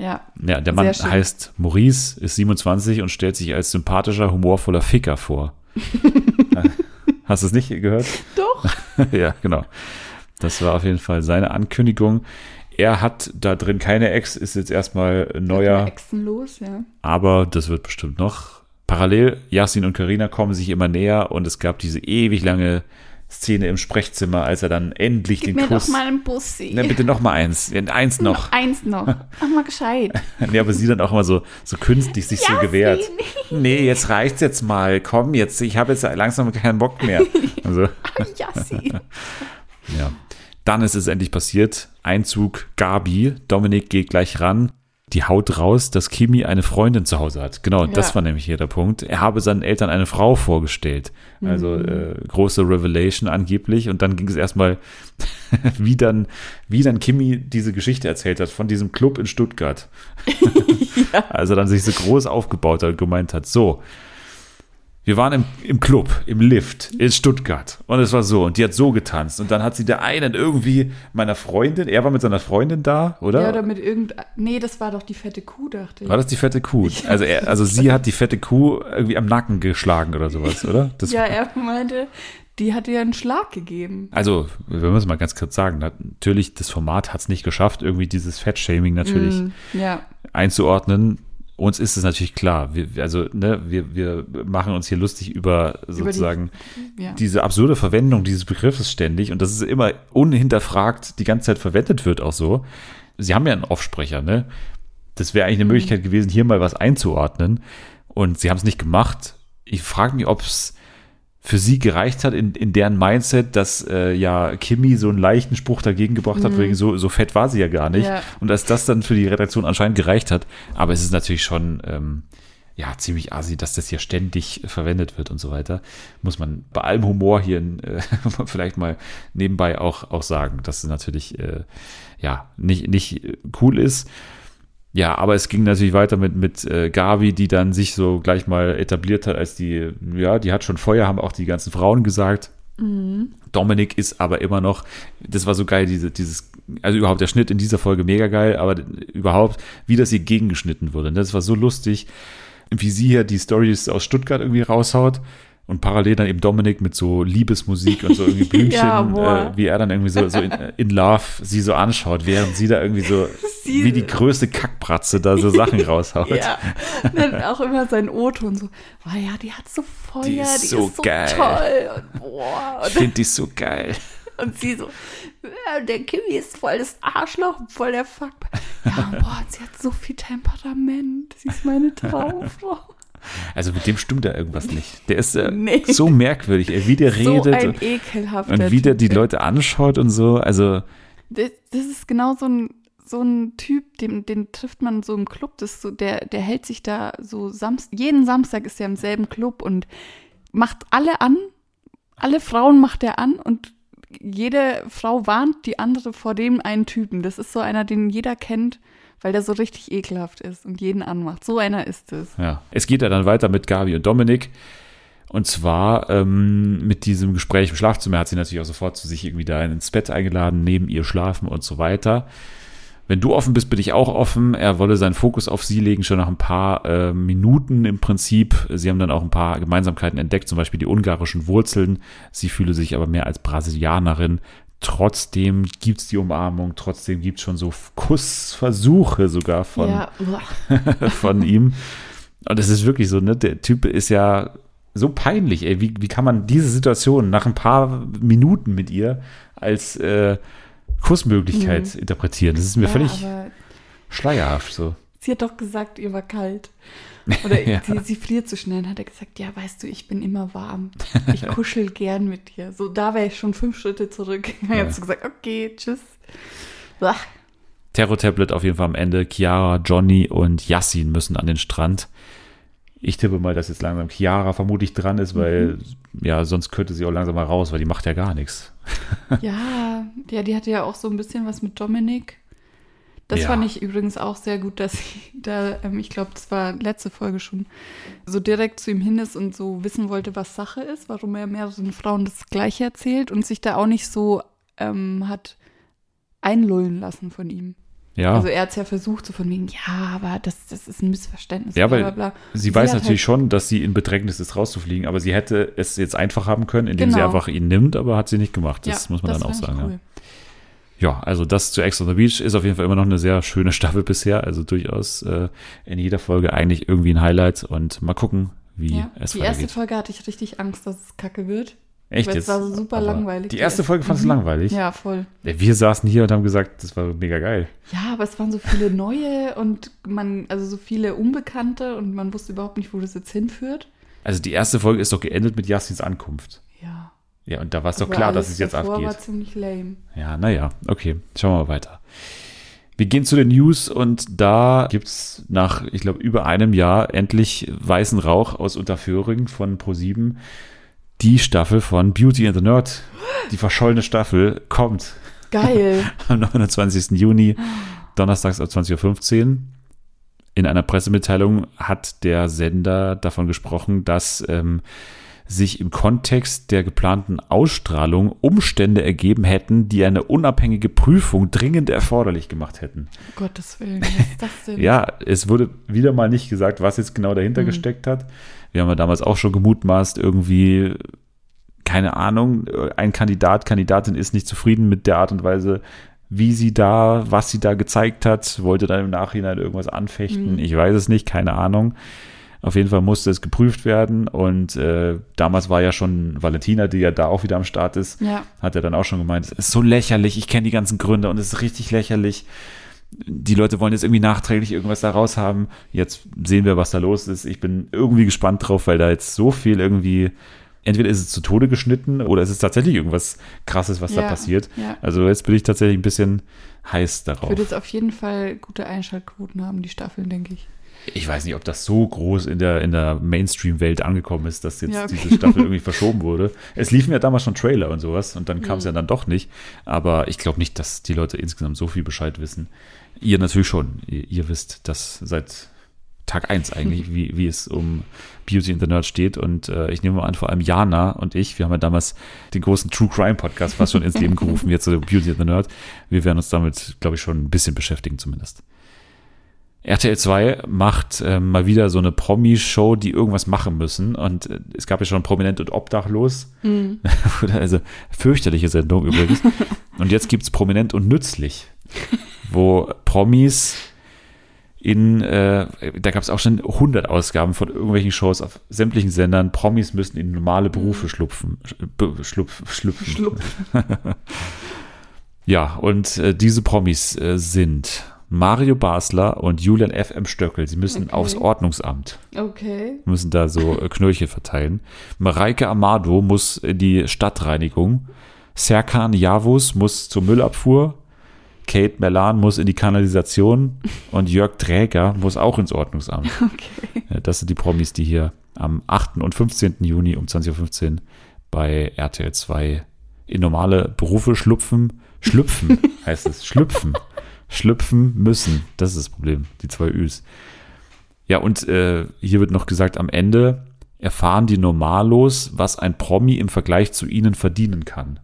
Ja, Ja, der Mann heißt Maurice, ist 27 und stellt sich als sympathischer, humorvoller Ficker vor. Hast du es nicht gehört? doch. ja, genau. Das war auf jeden Fall seine Ankündigung. Er hat da drin keine Ex, ist jetzt erstmal neuer, Exen los, ja. aber das wird bestimmt noch. Parallel, Yasin und Karina kommen sich immer näher und es gab diese ewig lange Szene im Sprechzimmer, als er dann endlich Gib den mir Kuss. doch mal einen Bussi. Na, bitte noch mal eins. Ja, Eins noch. Eins noch. Mach mal gescheit. Nee, aber sie dann auch immer so, so künstlich sich so Yasin. gewehrt. Nee, jetzt reicht's jetzt mal. Komm jetzt, ich habe jetzt langsam keinen Bock mehr. Also, Jassi. ja. Dann ist es endlich passiert. Einzug Gabi. Dominik geht gleich ran. Die haut raus, dass Kimi eine Freundin zu Hause hat. Genau, das Ja. war nämlich hier der Punkt. Er habe seinen Eltern eine Frau vorgestellt. Also äh, große Revelation angeblich. Und dann ging es erstmal, wie dann, wie dann Kimi diese Geschichte erzählt hat von diesem Club in Stuttgart. Also dann sich so groß aufgebaut hat und gemeint hat, so, wir waren im, im Club, im Lift in Stuttgart und es war so und die hat so getanzt und dann hat sie der einen irgendwie meiner Freundin, er war mit seiner Freundin da, oder? Ja, oder mit irgend. Nee, das war doch die fette Kuh, dachte ich. war das die fette Kuh? Also, er, also sie hat die fette Kuh irgendwie am Nacken geschlagen oder sowas, oder? Das, ja, er meinte, die hat ihr einen Schlag gegeben. Also, wir müssen mal ganz kurz sagen, natürlich, das Format hat es nicht geschafft, irgendwie dieses Fettshaming natürlich Mm, ja. einzuordnen. Uns ist es natürlich klar. Wir, also, ne, wir, wir machen uns hier lustig über sozusagen ja. diese absurde Verwendung dieses Begriffes ständig und dass es immer unhinterfragt die ganze Zeit verwendet wird, auch so. Sie haben ja einen Offsprecher, ne? Das wäre eigentlich eine Möglichkeit gewesen, hier mal was einzuordnen. Und sie haben es nicht gemacht. Ich frage mich, ob es für sie gereicht hat in, in deren Mindset, dass äh, ja Kimi so einen leichten Spruch dagegen gebracht hat, wegen so, so fett war sie ja gar nicht. Ja. Und dass das dann für die Redaktion anscheinend gereicht hat. Aber es ist natürlich schon ähm, ja ziemlich assi, dass das hier ständig verwendet wird und so weiter. Muss man bei allem Humor hier äh, vielleicht mal nebenbei auch, auch sagen, dass es natürlich äh, ja nicht, nicht cool ist. Ja, aber es ging natürlich weiter mit, mit äh, Gavi, die dann sich so gleich mal etabliert hat, als die, ja, die hat schon Feuer, haben auch die ganzen Frauen gesagt. Dominik ist aber immer noch, das war so geil, diese, dieses, also überhaupt der Schnitt in dieser Folge mega geil, aber überhaupt, wie das hier gegengeschnitten wurde. Das war so lustig, wie sie hier die Stories aus Stuttgart irgendwie raushaut und parallel dann eben Dominik mit so Liebesmusik und so irgendwie Blümchen, Ja, äh, wie er dann irgendwie so, so in, in Love sie so anschaut, während sie da irgendwie so Sie- wie die größte Kackbratze da so Sachen raushaut. Ja, dann auch immer sein O-Ton so, oh ja, die hat so Feuer, die Die ist, ist so, so geil. toll und boah. Ich finde die so geil. Und, und sie so, ja, der Kimi ist voll das Arschloch, voll der Fuck. Ja, boah, sie hat so viel Temperament, sie ist meine Traumfrau. Also mit dem stimmt da irgendwas nicht. Der ist äh, Nee. so merkwürdig, ey, wie der so redet und, wie der die. Leute anschaut und so. Also Das, das ist genau so ein, so ein Typ, den, den trifft man so im Club. Das so, der, der hält sich da so Samst jeden Samstag ist er im selben Club und macht alle an. Alle Frauen macht er an und jede Frau warnt die andere vor dem einen Typen. Das ist so einer, den jeder kennt, weil der so richtig ekelhaft ist und jeden anmacht. So einer ist es. Ja, es geht ja dann weiter mit Gabi und Dominik. Und zwar ähm, mit diesem Gespräch im Schlafzimmer hat sie natürlich auch sofort zu sich irgendwie da ins Bett eingeladen, neben ihr schlafen und so weiter. Wenn du offen bist, bin ich auch offen. Er wolle seinen Fokus auf sie legen, schon nach ein paar äh, Minuten im Prinzip. Sie haben dann auch ein paar Gemeinsamkeiten entdeckt, zum Beispiel die ungarischen Wurzeln. Sie fühle sich aber mehr als Brasilianerin. Trotzdem gibt's die Umarmung, trotzdem gibt's schon so Kussversuche sogar von, ja, von ihm. Und es ist wirklich so, ne? Der Typ ist ja so peinlich, ey. Wie, wie kann man diese Situation nach ein paar Minuten mit ihr als äh, Kussmöglichkeit interpretieren? Das ist mir ja, völlig schleierhaft so. Sie hat doch gesagt, ihr war kalt. Oder Ja. sie, sie friert so schnell. Dann hat er gesagt, ja, weißt du, ich bin immer warm. Ich kuschel gern mit dir. So, da wäre ich schon fünf Schritte zurück. Dann Ja. hat sie gesagt, okay, tschüss. Blah. Terror-Tablet auf jeden Fall am Ende. Chiara, Johnny und Yassin müssen an den Strand. Ich tippe mal, dass jetzt langsam Chiara vermutlich dran ist, weil ja, sonst könnte sie auch langsam mal raus, weil die macht ja gar nichts. Ja, ja, die hatte ja auch so ein bisschen was mit Dominik. Das Ja. fand ich übrigens auch sehr gut, dass sie da, ähm, ich glaube, das war letzte Folge schon, so direkt zu ihm hin ist und so wissen wollte, was Sache ist, warum er mehreren Frauen das Gleiche erzählt und sich da auch nicht so ähm, hat einlullen lassen von ihm. Ja, Also er hat es ja versucht, so von wegen, ja, aber das, das ist ein Missverständnis. Ja, weil bla, bla. sie, sie weiß natürlich halt- schon, dass sie in Bedrängnis ist, rauszufliegen, aber sie hätte es jetzt einfach haben können, indem sie Genau. einfach ihn nimmt, aber hat sie nicht gemacht. Das Ja, muss man dann auch sagen. cool. Ja. Ja, also das zu Ex on the Beach ist auf jeden Fall immer noch eine sehr schöne Staffel bisher. Also durchaus äh, in jeder Folge eigentlich irgendwie ein Highlight und mal gucken, wie Ja. es Die erste weitergeht. Folge hatte ich richtig Angst, dass es kacke wird. Echt weil jetzt? es war so super Aber langweilig. Die erste Folge fandest du Mhm. langweilig? Ja, voll. Wir saßen hier und haben gesagt, das war mega geil. Ja, aber es waren so viele neue und man, also so viele Unbekannte und man wusste überhaupt nicht, wo das jetzt hinführt. Also die erste Folge ist doch geendet mit Jasins Ankunft. Ja. Ja, und da war es doch Aber klar, dass es jetzt abgeht. war ziemlich lame. Ja, naja, okay. Schauen wir mal weiter. Wir gehen zu den News und da gibt's nach, ich glaube, über einem Jahr endlich weißen Rauch aus Unterföhring von Pro7. Die Staffel von Beauty and the Nerd, die verschollene Staffel, kommt Geil. am 29. Juni, donnerstags ab 20.15 Uhr. In einer Pressemitteilung hat der Sender davon gesprochen, dass ähm, sich im Kontext der geplanten Ausstrahlung Umstände ergeben hätten, die eine unabhängige Prüfung dringend erforderlich gemacht hätten. Um Gottes Willen, was ist das denn? Ja, es wurde wieder mal nicht gesagt, was jetzt genau dahinter Mhm. gesteckt hat. Wir haben ja damals auch schon gemutmaßt, irgendwie, keine Ahnung, ein Kandidat, Kandidatin ist nicht zufrieden mit der Art und Weise, wie sie da, was sie da gezeigt hat, wollte dann im Nachhinein irgendwas anfechten. Mhm. Ich weiß es nicht, keine Ahnung. Auf jeden Fall musste es geprüft werden und äh, damals war ja schon Valentina, die ja da auch wieder am Start ist, Ja. hat er dann auch schon gemeint, es ist so lächerlich, ich kenne die ganzen Gründe und es ist richtig lächerlich. Die Leute wollen jetzt irgendwie nachträglich irgendwas da raus haben. Jetzt sehen wir, was da los ist. Ich bin irgendwie gespannt drauf, weil da jetzt so viel irgendwie entweder ist es zu Tode geschnitten oder es ist tatsächlich irgendwas Krasses, was Ja, da passiert. ja. Also jetzt bin ich tatsächlich ein bisschen heiß darauf. Würde jetzt auf jeden Fall gute Einschaltquoten haben, die Staffeln, denke ich. Ich weiß nicht, ob das so groß in der, in der Mainstream-Welt angekommen ist, dass jetzt Ja, okay. diese Staffel irgendwie verschoben wurde. Es liefen ja damals schon Trailer und sowas und dann kam es Mhm. ja dann doch nicht. Aber ich glaube nicht, dass die Leute insgesamt so viel Bescheid wissen. Ihr natürlich schon. Ihr, ihr wisst das seit Tag 1 eigentlich, wie, wie es um Beauty and the Nerd steht. Und äh, ich nehme mal an, vor allem Jana und ich, wir haben ja damals den großen True Crime Podcast fast schon ins Leben gerufen, jetzt so Beauty and the Nerd. Wir werden uns damit, glaube ich, schon ein bisschen beschäftigen zumindest. RTL 2 macht äh, mal wieder so eine Promi-Show, die irgendwas machen müssen. Und äh, es gab ja schon Prominent und Obdachlos. Mhm. also fürchterliche Sendung übrigens. und jetzt gibt's Prominent und Nützlich, wo Promis in, äh, da gab es auch schon 100 Ausgaben von irgendwelchen Shows auf sämtlichen Sendern. Promis müssen in normale Berufe schlupfen. Schlupf, schlüpfen. Schlupf. Ja, und äh, diese Promis äh, sind Mario Basler und Julian F.M. Stöckel. Sie müssen Okay. aufs Ordnungsamt, Okay. müssen da so äh, Knöllchen verteilen. Mareike Amado muss in die Stadtreinigung. Serkan Yavuz muss zur Müllabfuhr. Kate Melan muss in die Kanalisation. Und Jörg Träger muss auch ins Ordnungsamt. Okay. Das sind die Promis, die hier am 8. und 15. Juni um 20.15 Uhr bei RTL 2 in normale Berufe schlupfen. Schlüpfen heißt es. Schlüpfen. Schlüpfen müssen. Das ist das Problem. Die zwei Üs. Ja, und äh, hier wird noch gesagt, am Ende erfahren die Normalos, was ein Promi im Vergleich zu ihnen verdienen kann.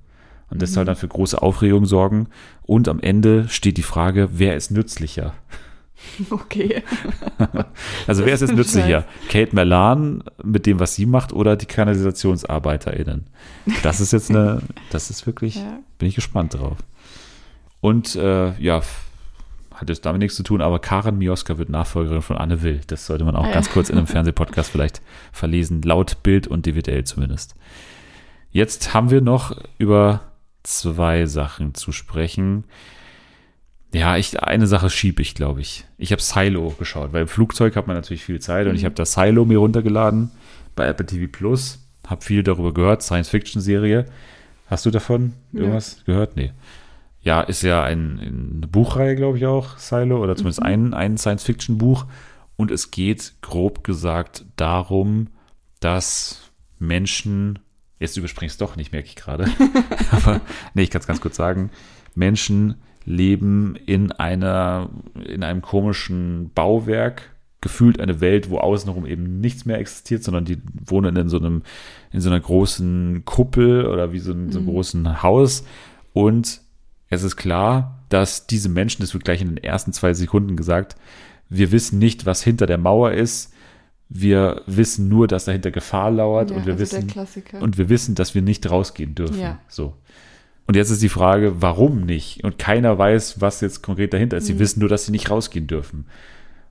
Und das soll dann für große Aufregung sorgen. Und am Ende steht die Frage, wer ist nützlicher? Okay. Also wer ist jetzt nützlicher? Kate Melan mit dem, was sie macht, oder die KanalisationsarbeiterInnen? Das ist jetzt eine, das ist wirklich, Ja. bin ich gespannt drauf. Und äh, ja, hat jetzt damit nichts zu tun, aber Karen Mioska wird Nachfolgerin von Anne Will. Das sollte man auch Ah, ja. ganz kurz in einem Fernsehpodcast vielleicht verlesen, laut Bild und DWDL zumindest. Jetzt haben wir noch über zwei Sachen zu sprechen. Ja, ich, eine Sache schiebe ich, glaube ich. Ich habe Silo geschaut, weil im Flugzeug hat man natürlich viel Zeit und ich habe das Silo mir runtergeladen bei Apple TV Plus. Habe viel darüber gehört, Science-Fiction-Serie. Hast du davon Ja. irgendwas gehört? Nee. Ja, ist ja ein, eine Buchreihe, glaube ich auch, Silo, oder zumindest ein, ein Science-Fiction-Buch. Und es geht grob gesagt darum, dass Menschen, jetzt überspringst es doch nicht, merke ich gerade, aber nee, ich kann es ganz kurz sagen, Menschen leben in einer, in einem komischen Bauwerk, gefühlt eine Welt, wo außenrum eben nichts mehr existiert, sondern die wohnen in so einem, in so einer großen Kuppel oder wie so, ein, so einem großen Haus. Und es ist klar, dass diese Menschen, das wird gleich in den ersten zwei Sekunden gesagt, wir wissen nicht, was hinter der Mauer ist. Wir wissen nur, dass dahinter Gefahr lauert Ja, und wir also wissen Klassiker. und wir wissen, dass wir nicht rausgehen dürfen. Ja. So. Und jetzt ist die Frage, warum nicht? Und keiner weiß, was jetzt konkret dahinter ist. Sie Mhm. wissen nur, dass sie nicht rausgehen dürfen.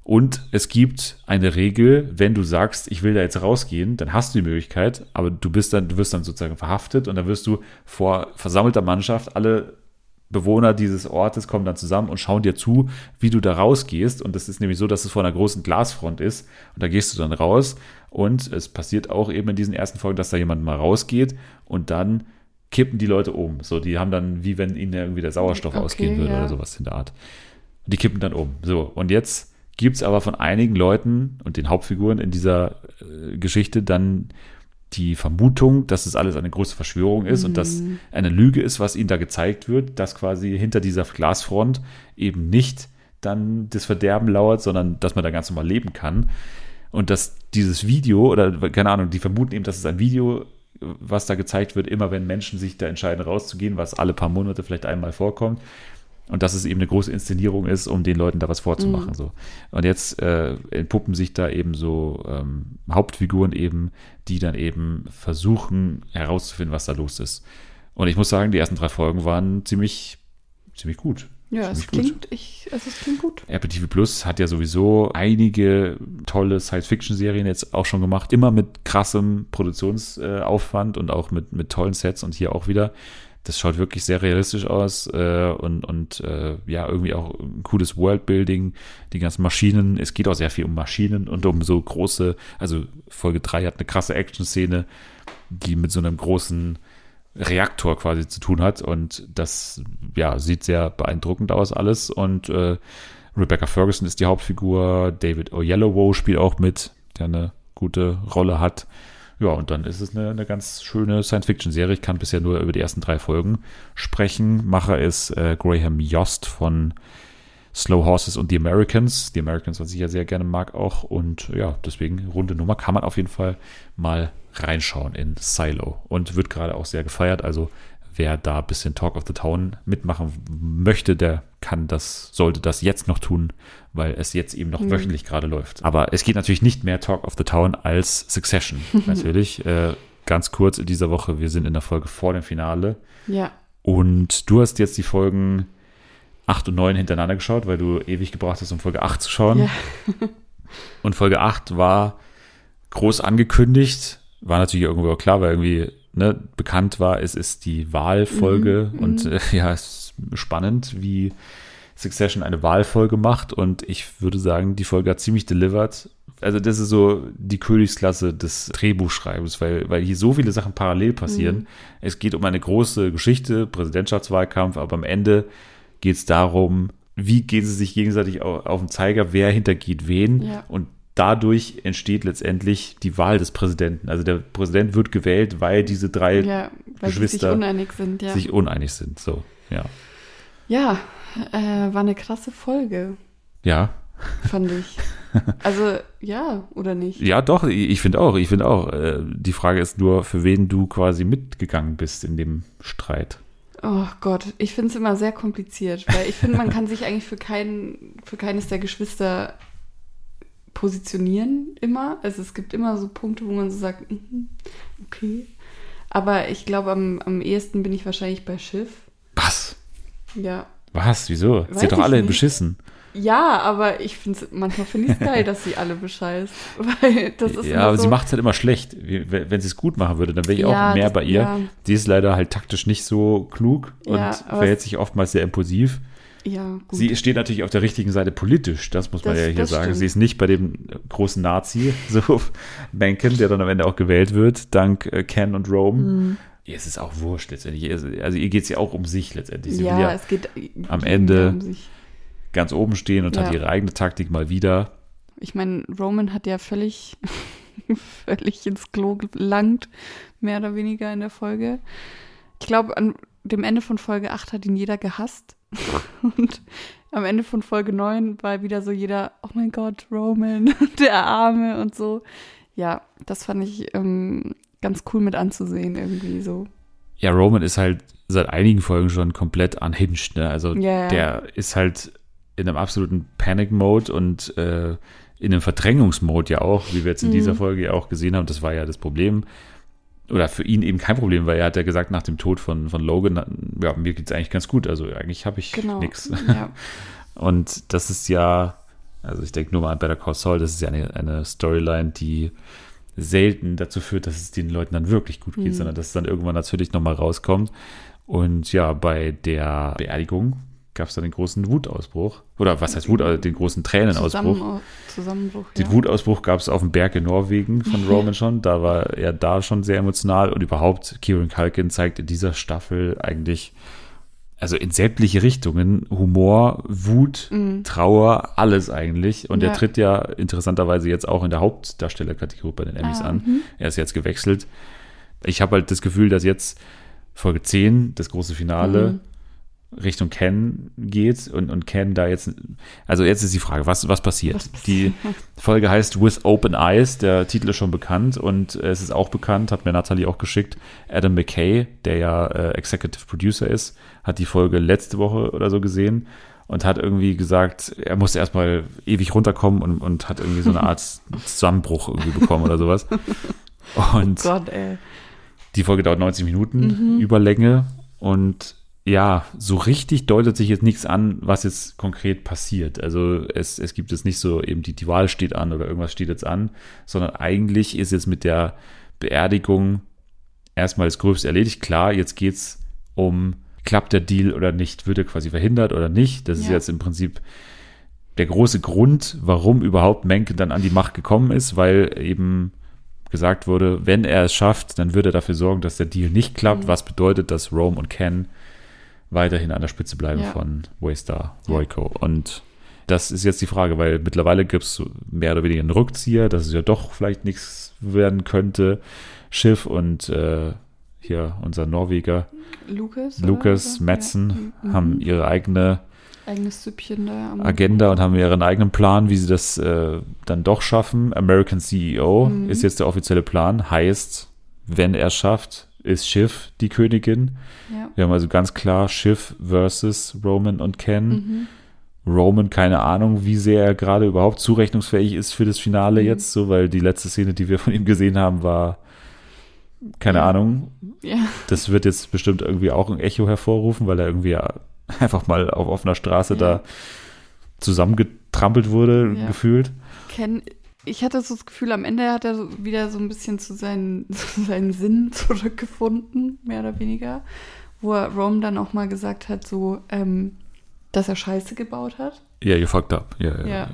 Und es gibt eine Regel, wenn du sagst, ich will da jetzt rausgehen, dann hast du die Möglichkeit, aber du bist dann, du wirst dann sozusagen verhaftet und dann wirst du vor versammelter Mannschaft, alle Bewohner dieses Ortes kommen dann zusammen und schauen dir zu, wie du da rausgehst. Und das ist nämlich so, dass es vor einer großen Glasfront ist. Und da gehst du dann raus. Und es passiert auch eben in diesen ersten Folgen, dass da jemand mal rausgeht und dann kippen die Leute um. So, die haben dann, wie wenn ihnen irgendwie der Sauerstoff Okay, ausgehen würde ja. oder sowas in der Art. Die kippen dann um. So, und jetzt gibt es aber von einigen Leuten und den Hauptfiguren in dieser äh, Geschichte dann die Vermutung, dass es alles eine große Verschwörung ist und dass Mhm. eine Lüge ist, was ihnen da gezeigt wird, dass quasi hinter dieser Glasfront eben nicht dann das Verderben lauert, sondern dass man da ganz normal leben kann. Und dass dieses Video, oder keine Ahnung, die vermuten eben, dass es ein Video, was da gezeigt wird, immer wenn Menschen sich da entscheiden, rauszugehen, was alle paar Monate vielleicht einmal vorkommt. Und dass es eben eine große Inszenierung ist, um den Leuten da was vorzumachen. Mhm. So. Und jetzt äh, entpuppen sich da eben so ähm, Hauptfiguren eben, die dann eben versuchen herauszufinden, was da los ist. Und ich muss sagen, die ersten drei Folgen waren ziemlich, ziemlich gut. ja, es ziemlich gut. klingt, ich, also es klingt gut. Apple TV Plus hat ja sowieso einige tolle Science-Fiction-Serien jetzt auch schon gemacht, immer mit krassem Produktionsaufwand und auch mit, mit tollen Sets und hier auch wieder. Das schaut wirklich sehr realistisch aus äh, und, und äh, ja, irgendwie auch ein cooles Worldbuilding, die ganzen Maschinen. Es geht auch sehr viel um Maschinen und um so große, also Folge 3 hat eine krasse Action-Szene, die mit so einem großen Reaktor quasi zu tun hat und das ja sieht sehr beeindruckend aus alles und äh, Rebecca Ferguson ist die Hauptfigur, David Oyelowo spielt auch mit, der eine gute Rolle hat. Ja, und dann ist es eine, eine ganz schöne Science-Fiction-Serie. Ich kann bisher nur über die ersten drei Folgen sprechen. Macher ist äh, Graham Yost von Slow Horses und The Americans. The Americans, was ich ja sehr gerne mag auch. Und ja, deswegen runde Nummer kann man auf jeden Fall mal reinschauen in Silo. Und wird gerade auch sehr gefeiert. Also wer da ein bisschen Talk of the Town mitmachen möchte, der kann das, sollte das jetzt noch tun, weil es jetzt eben noch mhm. wöchentlich gerade läuft. Aber es geht natürlich nicht mehr Talk of the Town als Succession, natürlich. Äh, ganz kurz in dieser Woche, wir sind in der Folge vor dem Finale. Ja. Und du hast jetzt die Folgen 8 und 9 hintereinander geschaut, weil du ewig gebraucht hast, um Folge 8 zu schauen. Ja. und Folge 8 war groß angekündigt, war natürlich irgendwo klar, weil irgendwie ne, bekannt war, es ist die Wahlfolge mhm, und mhm. äh, ja, es ist spannend, wie Succession eine Wahlfolge macht und ich würde sagen, die Folge hat ziemlich delivered. Also das ist so die Königsklasse des Drehbuchschreibens, weil, weil hier so viele Sachen parallel passieren. Mhm. Es geht um eine große Geschichte, Präsidentschaftswahlkampf, aber am Ende geht es darum, wie gehen sie sich gegenseitig auf, auf den Zeiger, wer hintergeht wen. Ja. Und dadurch entsteht letztendlich die Wahl des Präsidenten. Also der Präsident wird gewählt, weil diese drei ja, weil Geschwister sich uneinig sind. Ja. Sich uneinig sind. So, ja. Ja, äh, war eine krasse Folge. Ja. Fand ich. Also ja, oder nicht? Ja, doch, ich finde auch. Ich finde auch. Äh, die Frage ist nur, für wen du quasi mitgegangen bist in dem Streit. Oh Gott, ich finde es immer sehr kompliziert, weil ich finde, man kann sich eigentlich für, kein, für keines der Geschwister positionieren immer. Also es gibt immer so Punkte, wo man so sagt, mm, okay. Aber ich glaube, am, am ehesten bin ich wahrscheinlich bei Schiff. Was? Ja. Was? Wieso? Weiß sie hat doch alle nicht. beschissen. Ja, aber ich finde manchmal finde ich es geil, dass sie alle bescheißt. Weil das ist ja, aber so, sie macht es halt immer schlecht. Wenn sie es gut machen würde, dann wäre ich ja, auch mehr das, bei ihr. Ja. Sie ist leider halt taktisch nicht so klug und ja, verhält sich oftmals sehr impulsiv. Ja, gut. Sie steht natürlich auf der richtigen Seite politisch, das muss man das, ja hier sagen. Stimmt. Sie ist nicht bei dem großen Nazi, so Mencken, der dann am Ende auch gewählt wird, dank äh, Ken und Rome. Mhm. Ja, es ist auch wurscht letztendlich. Also, also ihr geht es ja auch um sich letztendlich. Sie ja, ja es geht am Ende um ganz oben stehen und ja. hat ihre eigene Taktik mal wieder. Ich meine, Roman hat ja völlig, völlig ins Klo gelangt, mehr oder weniger in der Folge. Ich glaube, an dem Ende von Folge 8 hat ihn jeder gehasst. Und am Ende von Folge 9 war wieder so jeder, oh mein Gott, Roman, der Arme und so. Ja, das fand ich ähm, ganz cool mit anzusehen, irgendwie so. Ja, Roman ist halt seit einigen Folgen schon komplett unhinged, ne? Also yeah. der ist halt in einem absoluten Panic-Mode und äh, in einem Verdrängungsmode ja auch, wie wir jetzt in mhm. dieser Folge ja auch gesehen haben. Das war ja das Problem oder für ihn eben kein Problem, weil er hat ja gesagt, nach dem Tod von, von Logan, ja, mir geht es eigentlich ganz gut. Also eigentlich habe ich genau. nichts. Ja. Und das ist ja, also ich denke nur mal an Better Call Saul, das ist ja eine, eine Storyline, die selten dazu führt, dass es den Leuten dann wirklich gut geht, mhm. sondern dass es dann irgendwann natürlich nochmal rauskommt. Und ja, bei der Beerdigung gab es dann den großen Wutausbruch. Oder was heißt Wut, also den großen Tränenausbruch. Zusammen, Zusammenbruch. Den ja. Wutausbruch gab es auf dem Berg in Norwegen von Roman schon. Da war er da schon sehr emotional. Und überhaupt, Kieran Culkin zeigt in dieser Staffel eigentlich, also in sämtliche Richtungen, Humor, Wut, mhm. Trauer, alles eigentlich. Und ja. er tritt ja interessanterweise jetzt auch in der Hauptdarstellerkategorie bei den Emmys ah, an. Mhm. Er ist jetzt gewechselt. Ich habe halt das Gefühl, dass jetzt Folge 10, das große Finale, mhm Richtung Ken geht und, und Ken da jetzt, also jetzt ist die Frage, was, was passiert? Was die Folge heißt With Open Eyes, der Titel ist schon bekannt und es ist auch bekannt, hat mir Natalie auch geschickt, Adam McKay, der ja äh, Executive Producer ist, hat die Folge letzte Woche oder so gesehen und hat irgendwie gesagt, er musste erstmal ewig runterkommen und, und hat irgendwie so eine Art Zusammenbruch irgendwie bekommen oder sowas. Und oh Gott, ey. die Folge dauert 90 Minuten, mhm. Überlänge und ja, so richtig deutet sich jetzt nichts an, was jetzt konkret passiert. Also es, es gibt jetzt nicht so, eben die, die Wahl steht an oder irgendwas steht jetzt an, sondern eigentlich ist jetzt mit der Beerdigung erstmal das Gröbste erledigt. Klar, jetzt geht's um klappt der Deal oder nicht, wird er quasi verhindert oder nicht. Das ist Ja. jetzt im Prinzip der große Grund, warum überhaupt Mencken dann an die Macht gekommen ist, weil eben gesagt wurde, wenn er es schafft, dann wird er dafür sorgen, dass der Deal nicht klappt, Mhm. was bedeutet, dass Rome und Ken weiterhin an der Spitze bleiben Ja. von Waystar Ja. Royco. Und das ist jetzt die Frage, weil mittlerweile gibt es mehr oder weniger einen Rückzieher, dass es ja doch vielleicht nichts werden könnte. Schiff und äh, hier unser Norweger Lukas so? Metzen Ja. Mhm. haben ihre eigene Eigenes Süppchen da Agenda und haben ihren eigenen Plan, wie sie das äh, dann doch schaffen. American CEO Mhm. ist jetzt der offizielle Plan. Heißt, wenn er es schafft, ist Schiff die Königin. Ja. Wir haben also ganz klar Schiff versus Roman und Ken. Mhm. Roman, keine Ahnung, wie sehr er gerade überhaupt zurechnungsfähig ist für das Finale Mhm. jetzt, so, weil die letzte Szene, die wir von ihm gesehen haben, war keine Ja. Ahnung. Ja. Das wird jetzt bestimmt irgendwie auch ein Echo hervorrufen, weil er irgendwie einfach mal auf offener Straße da zusammengetrampelt wurde, gefühlt. Ken, ich hatte so das Gefühl, am Ende hat er so wieder so ein bisschen zu seinen, zu seinen Sinn zurückgefunden, mehr oder weniger. Wo er Rome dann auch mal gesagt hat, so, ähm, dass er Scheiße gebaut hat. Ja, you fucked up. Ja, ja. Ja.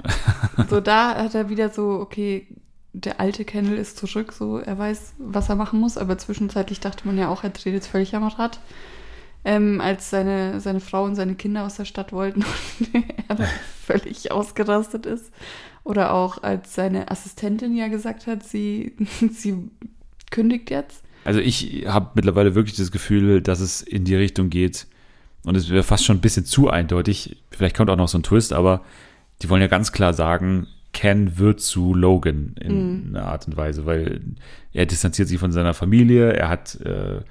so, da hat er wieder so, okay, der alte Kendall ist zurück, so, er weiß, was er machen muss, aber zwischenzeitlich dachte man ja auch, er dreht jetzt völlig am Rad. Ähm, als seine, seine Frau und seine Kinder aus der Stadt wollten und er dann völlig ausgerastet ist. Oder auch als seine Assistentin ja gesagt hat, sie, sie kündigt jetzt. Also ich habe mittlerweile wirklich das Gefühl, dass es in die Richtung geht und es wäre fast schon ein bisschen zu eindeutig. Vielleicht kommt auch noch so ein Twist, aber die wollen ja ganz klar sagen, Ken wird zu Logan in Mhm. einer Art und Weise, weil er distanziert sich von seiner Familie, er hat äh,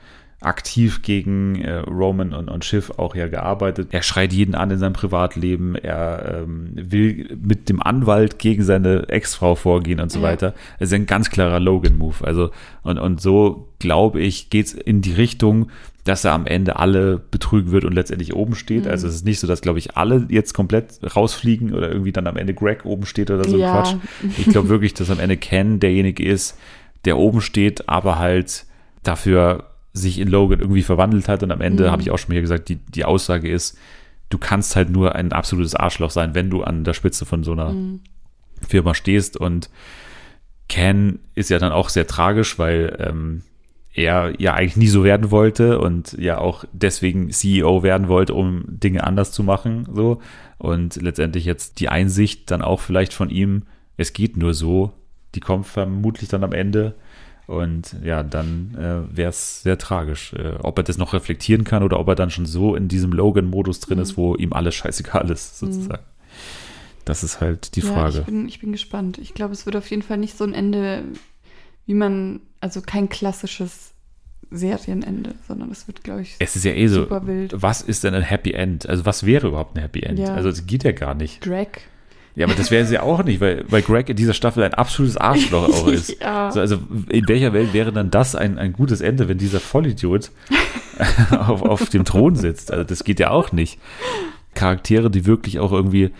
aktiv gegen äh, Roman und, und Schiff auch ja gearbeitet. Er schreit jeden an in seinem Privatleben, er ähm, will mit dem Anwalt gegen seine Ex-Frau vorgehen und so Ja. weiter. Es ist ein ganz klarer Logan-Move. Also, und, und so glaube ich, geht's in die Richtung, dass er am Ende alle betrügen wird und letztendlich oben steht. Mhm. Also es ist nicht so, dass, glaube ich, alle jetzt komplett rausfliegen oder irgendwie dann am Ende Greg oben steht oder so ein Ja. Quatsch. Ich glaube wirklich, dass am Ende Ken derjenige ist, der oben steht, aber halt dafür sich in Logan irgendwie verwandelt hat. Und am Ende Mhm. habe ich auch schon mal hier gesagt, die, die Aussage ist, du kannst halt nur ein absolutes Arschloch sein, wenn du an der Spitze von so einer Mhm. Firma stehst. Und Ken ist ja dann auch sehr tragisch, weil ähm, er ja eigentlich nie so werden wollte und ja auch deswegen CEO werden wollte, um Dinge anders zu machen. So. Und letztendlich jetzt die Einsicht dann auch vielleicht von ihm, es geht nur so, die kommt vermutlich dann am Ende. Und ja, dann äh, wäre es sehr tragisch, äh, ob er das noch reflektieren kann oder ob er dann schon so in diesem Logan-Modus drin ist, wo ihm alles scheißegal ist, sozusagen. Das ist halt die ja, Frage. Ich bin, ich bin gespannt. Ich glaube, es wird auf jeden Fall nicht so ein Ende, wie man, also kein klassisches Serienende, sondern es wird, glaube ich, Es ist ja eh so, super wild. was ist denn ein Happy End? Also was wäre überhaupt ein Happy End? Ja. Also es geht ja gar nicht. Greg. Ja, aber das wäre sie ja auch nicht, weil, weil Greg in dieser Staffel ein absolutes Arschloch auch ist. ja. So, also in welcher Welt wäre dann das ein, ein gutes Ende, wenn dieser Vollidiot auf, auf dem Thron sitzt? Also das geht ja auch nicht. Charaktere, die wirklich auch irgendwie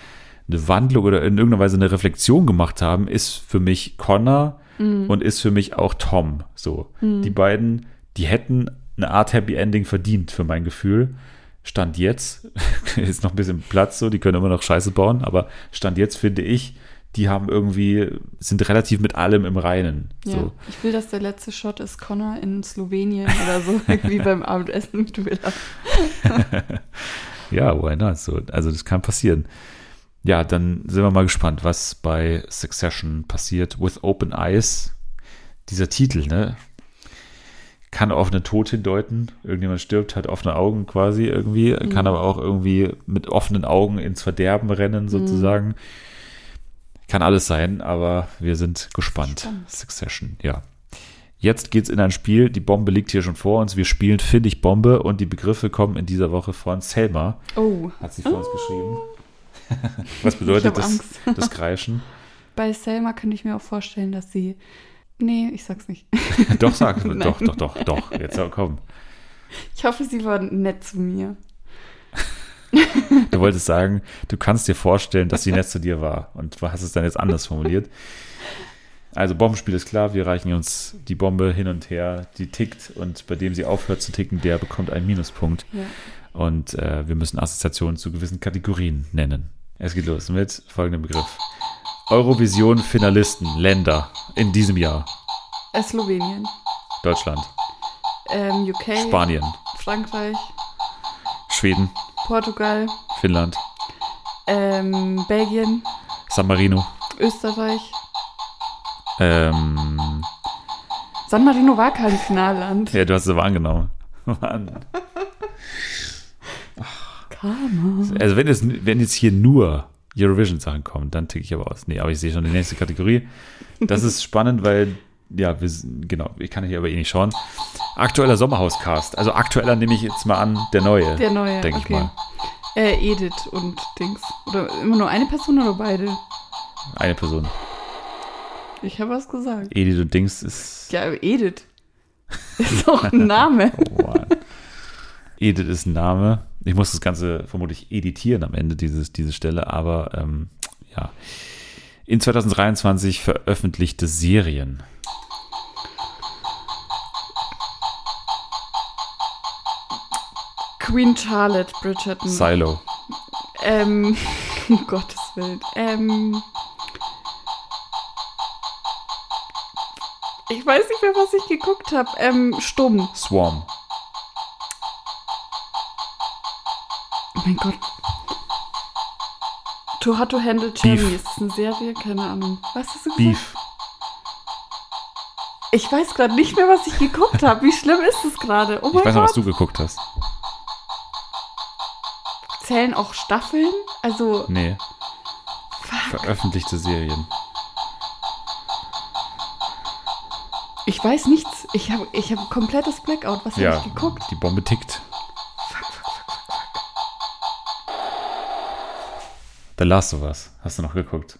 eine Wandlung oder in irgendeiner Weise eine Reflexion gemacht haben, ist für mich Connor und ist für mich auch Tom. So, die beiden, die hätten eine Art Happy Ending verdient für mein Gefühl. Stand jetzt ist noch ein bisschen Platz, so die können immer noch Scheiße bauen, aber Stand jetzt finde ich, die haben irgendwie sind relativ mit allem im Reinen. Ja, So. ich will, dass der letzte Shot ist Connor in Slowenien oder so, irgendwie beim Abendessen mit Willa. Ja, why not? So, also das kann passieren. Ja, dann sind wir mal gespannt, was bei Succession passiert. With Open Eyes, dieser Titel, ne? Kann auf einen Tod hindeuten. Irgendjemand stirbt, hat offene Augen quasi irgendwie. Kann aber auch irgendwie mit offenen Augen ins Verderben rennen, sozusagen. Kann alles sein, aber wir sind gespannt. Spannend. Succession, ja. Jetzt geht's in ein Spiel. Die Bombe liegt hier schon vor uns. Wir spielen Finde ich Bombe und die Begriffe kommen in dieser Woche von Selma. Oh, Hat sie für uns geschrieben. Was bedeutet das, das Kreischen? bei Selma könnte ich mir auch vorstellen, dass sie. Nee, ich sag's nicht. doch, sag. Doch, doch, doch, doch. Jetzt komm. Ich hoffe, sie war nett zu mir. Du wolltest sagen, du kannst dir vorstellen, dass sie nett zu dir war. Und du hast es dann jetzt anders formuliert. Also Bombenspiel ist klar, wir reichen uns die Bombe hin und her, die tickt und bei dem sie aufhört zu ticken, der bekommt einen Minuspunkt. Ja. Und äh, wir müssen Assoziationen zu gewissen Kategorien nennen. Es geht los mit folgendem Begriff. Eurovision-Finalisten, Länder in diesem Jahr. Äh, Slowenien, Deutschland, ähm, UK, Spanien, Frankreich, Schweden, Portugal, Finnland, ähm, Belgien, San Marino, Österreich. ähm, San Marino war kein Finalland. ja, du hast es aber angenommen. Mann. Karma. Also wenn, es, wenn jetzt hier nur Eurovision-Sachen kommen, dann ticke ich aber aus. Nee, aber ich sehe schon die nächste Kategorie. Das ist spannend, weil, ja, wir, genau, ich kann hier aber eh nicht schauen. Aktueller Sommerhauscast. Also aktueller nehme ich jetzt mal an, der neue. Der neue, denke ich okay. mal. Äh, Edith und Dings. Oder immer nur eine Person oder beide? Eine Person. Ich habe was gesagt. Edith und Dings ist. Ja, Edith. Ist doch ein Name. Oh. Edith ist ein Name. Ich muss das Ganze vermutlich editieren am Ende, dieses, diese Stelle, aber ähm, ja. In 2023 veröffentlichte Serien. Queen Charlotte Bridgerton. Silo. Ähm, um Gottes Willen. Ähm, ich weiß nicht mehr, was ich geguckt habe. Ähm, stumm. Swarm. Oh mein Gott. Too Hot to Handle. Ist das eine Serie? Keine Ahnung. Was hast du gesagt? Beef. Ich weiß gerade nicht mehr, was ich geguckt habe. Wie schlimm ist das gerade? Oh Ich mein weiß noch, was Gott. du geguckt hast. Zählen auch Staffeln? Also, Nee, fuck. veröffentlichte Serien. Ich weiß nichts. Ich habe ich hab komplettes Blackout. Was Ja, habe ich geguckt? die Bombe tickt. The Last of Us. Hast du noch geguckt?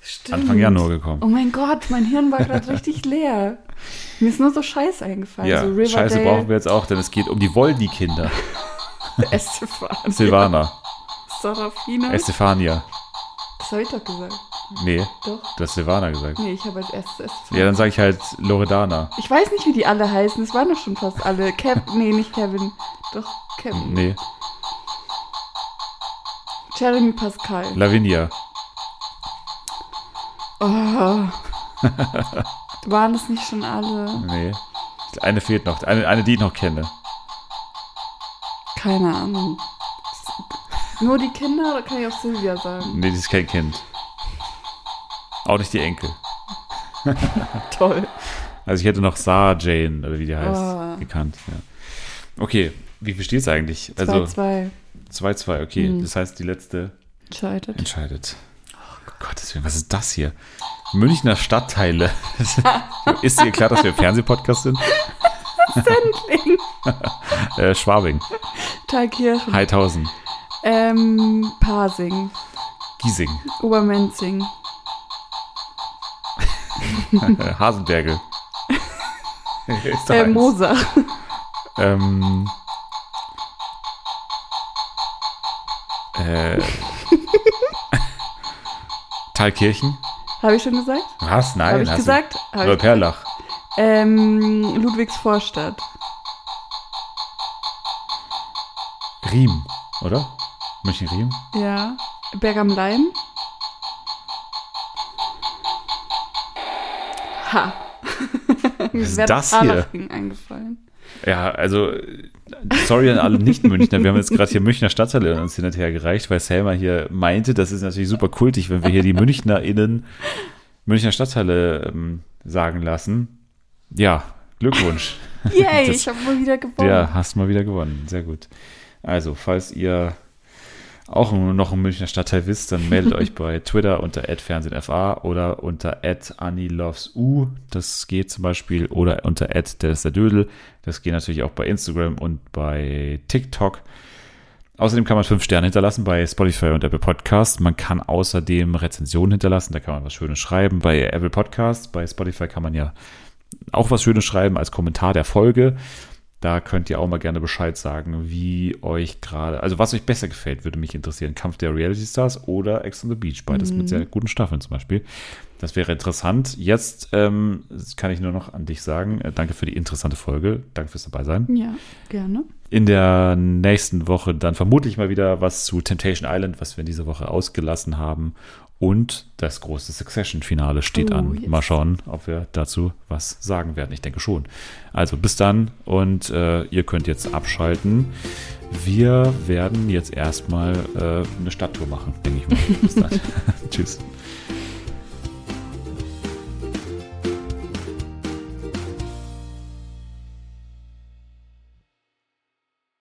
Stimmt. Anfang Januar gekommen. Oh mein Gott, mein Hirn war gerade richtig leer. Mir ist nur so Scheiß eingefallen. ja, so Scheiße brauchen wir jetzt auch, denn es geht um die Voldy-Kinder. Estefan. Silvana, Sarafina. Estefania. das habe ich doch gesagt. Nee, Doch. du hast Silvana gesagt. Nee, ich habe als erstes Estefan. Ja, dann sage ich halt Loredana. Ich weiß nicht, wie die alle heißen. Es waren doch schon fast alle. Kev nee, nicht Kevin. Doch, Kevin. Nee, Jeremy Pascal. Lavinia. Oh. Waren es nicht schon alle? Nee. Eine fehlt noch. Eine, eine die ich noch kenne. Keine Ahnung. Nur die Kinder oder kann ich auch Silvia sagen? Nee, die ist kein Kind. Auch nicht die Enkel. Toll. Also ich hätte noch Sarah Jane, oder wie die heißt, Oh. gekannt. Ja. Okay, wie viel steht es eigentlich? 2-2 Also 2-2, okay. Mhm. Das heißt, die letzte entscheidet. entscheidet. Oh Gottes Willen, was ist das hier? Münchner Stadtteile. ist dir klar, dass wir Fernsehpodcast sind? Sendling. Äh, Schwabing, Thalkirchen. Heidhausen, Ähm, Pasing. Giesing, Obermenzing. Hasenbergel. Äh. Moser. Ähm, äh, Thalkirchen? Habe ich schon gesagt? Was? Nein. Habe ich hast gesagt? Du, Hab oder ich Perlach. Ähm, Ludwigsvorstadt. Riem, oder? München-Riem? Ja. Berg am Leim. Ha. Mir ist das hier? Eingefallen. Ja, also, sorry an alle Nicht-Münchner. Wir haben jetzt gerade hier Münchner Stadtteile uns hin und her gereicht, weil Selma hier meinte, das ist natürlich super kultig, wenn wir hier die MünchnerInnen Münchner Stadtteile ähm, sagen lassen. Ja, Glückwunsch. Yay, Das- ich habe mal wieder gewonnen. Ja, hast mal wieder gewonnen. Sehr gut. Also, falls ihr auch noch einen Münchner Stadtteil wisst, dann meldet euch bei Twitter unter @fernsehenfa oder unter @annielovesu. Das geht zum Beispiel oder unter der ist der Dödel. Das geht natürlich auch bei Instagram und bei TikTok. Außerdem kann man fünf Sterne hinterlassen bei Spotify und Apple Podcast. Man kann außerdem Rezensionen hinterlassen. Da kann man was Schönes schreiben bei Apple Podcast. Bei Spotify kann man ja auch was Schönes schreiben als Kommentar der Folge. Da könnt ihr auch mal gerne Bescheid sagen, wie euch gerade, also was euch besser gefällt, würde mich interessieren. Kampf der Reality Stars oder Ex on the Beach, beides mhm. mit sehr guten Staffeln zum Beispiel. Das wäre interessant. Jetzt ähm, kann ich nur noch an dich sagen, äh, danke für die interessante Folge. Danke fürs dabei sein. Ja, gerne. In der nächsten Woche dann vermutlich mal wieder was zu Temptation Island, was wir in dieser Woche ausgelassen haben. Und das große Succession-Finale steht oh, an. Yes. Mal schauen, ob wir dazu was sagen werden. Ich denke schon. Also bis dann und äh, ihr könnt jetzt abschalten. Wir werden jetzt erstmal äh, eine Stadttour machen, denke ich mal. Bis dann. Tschüss.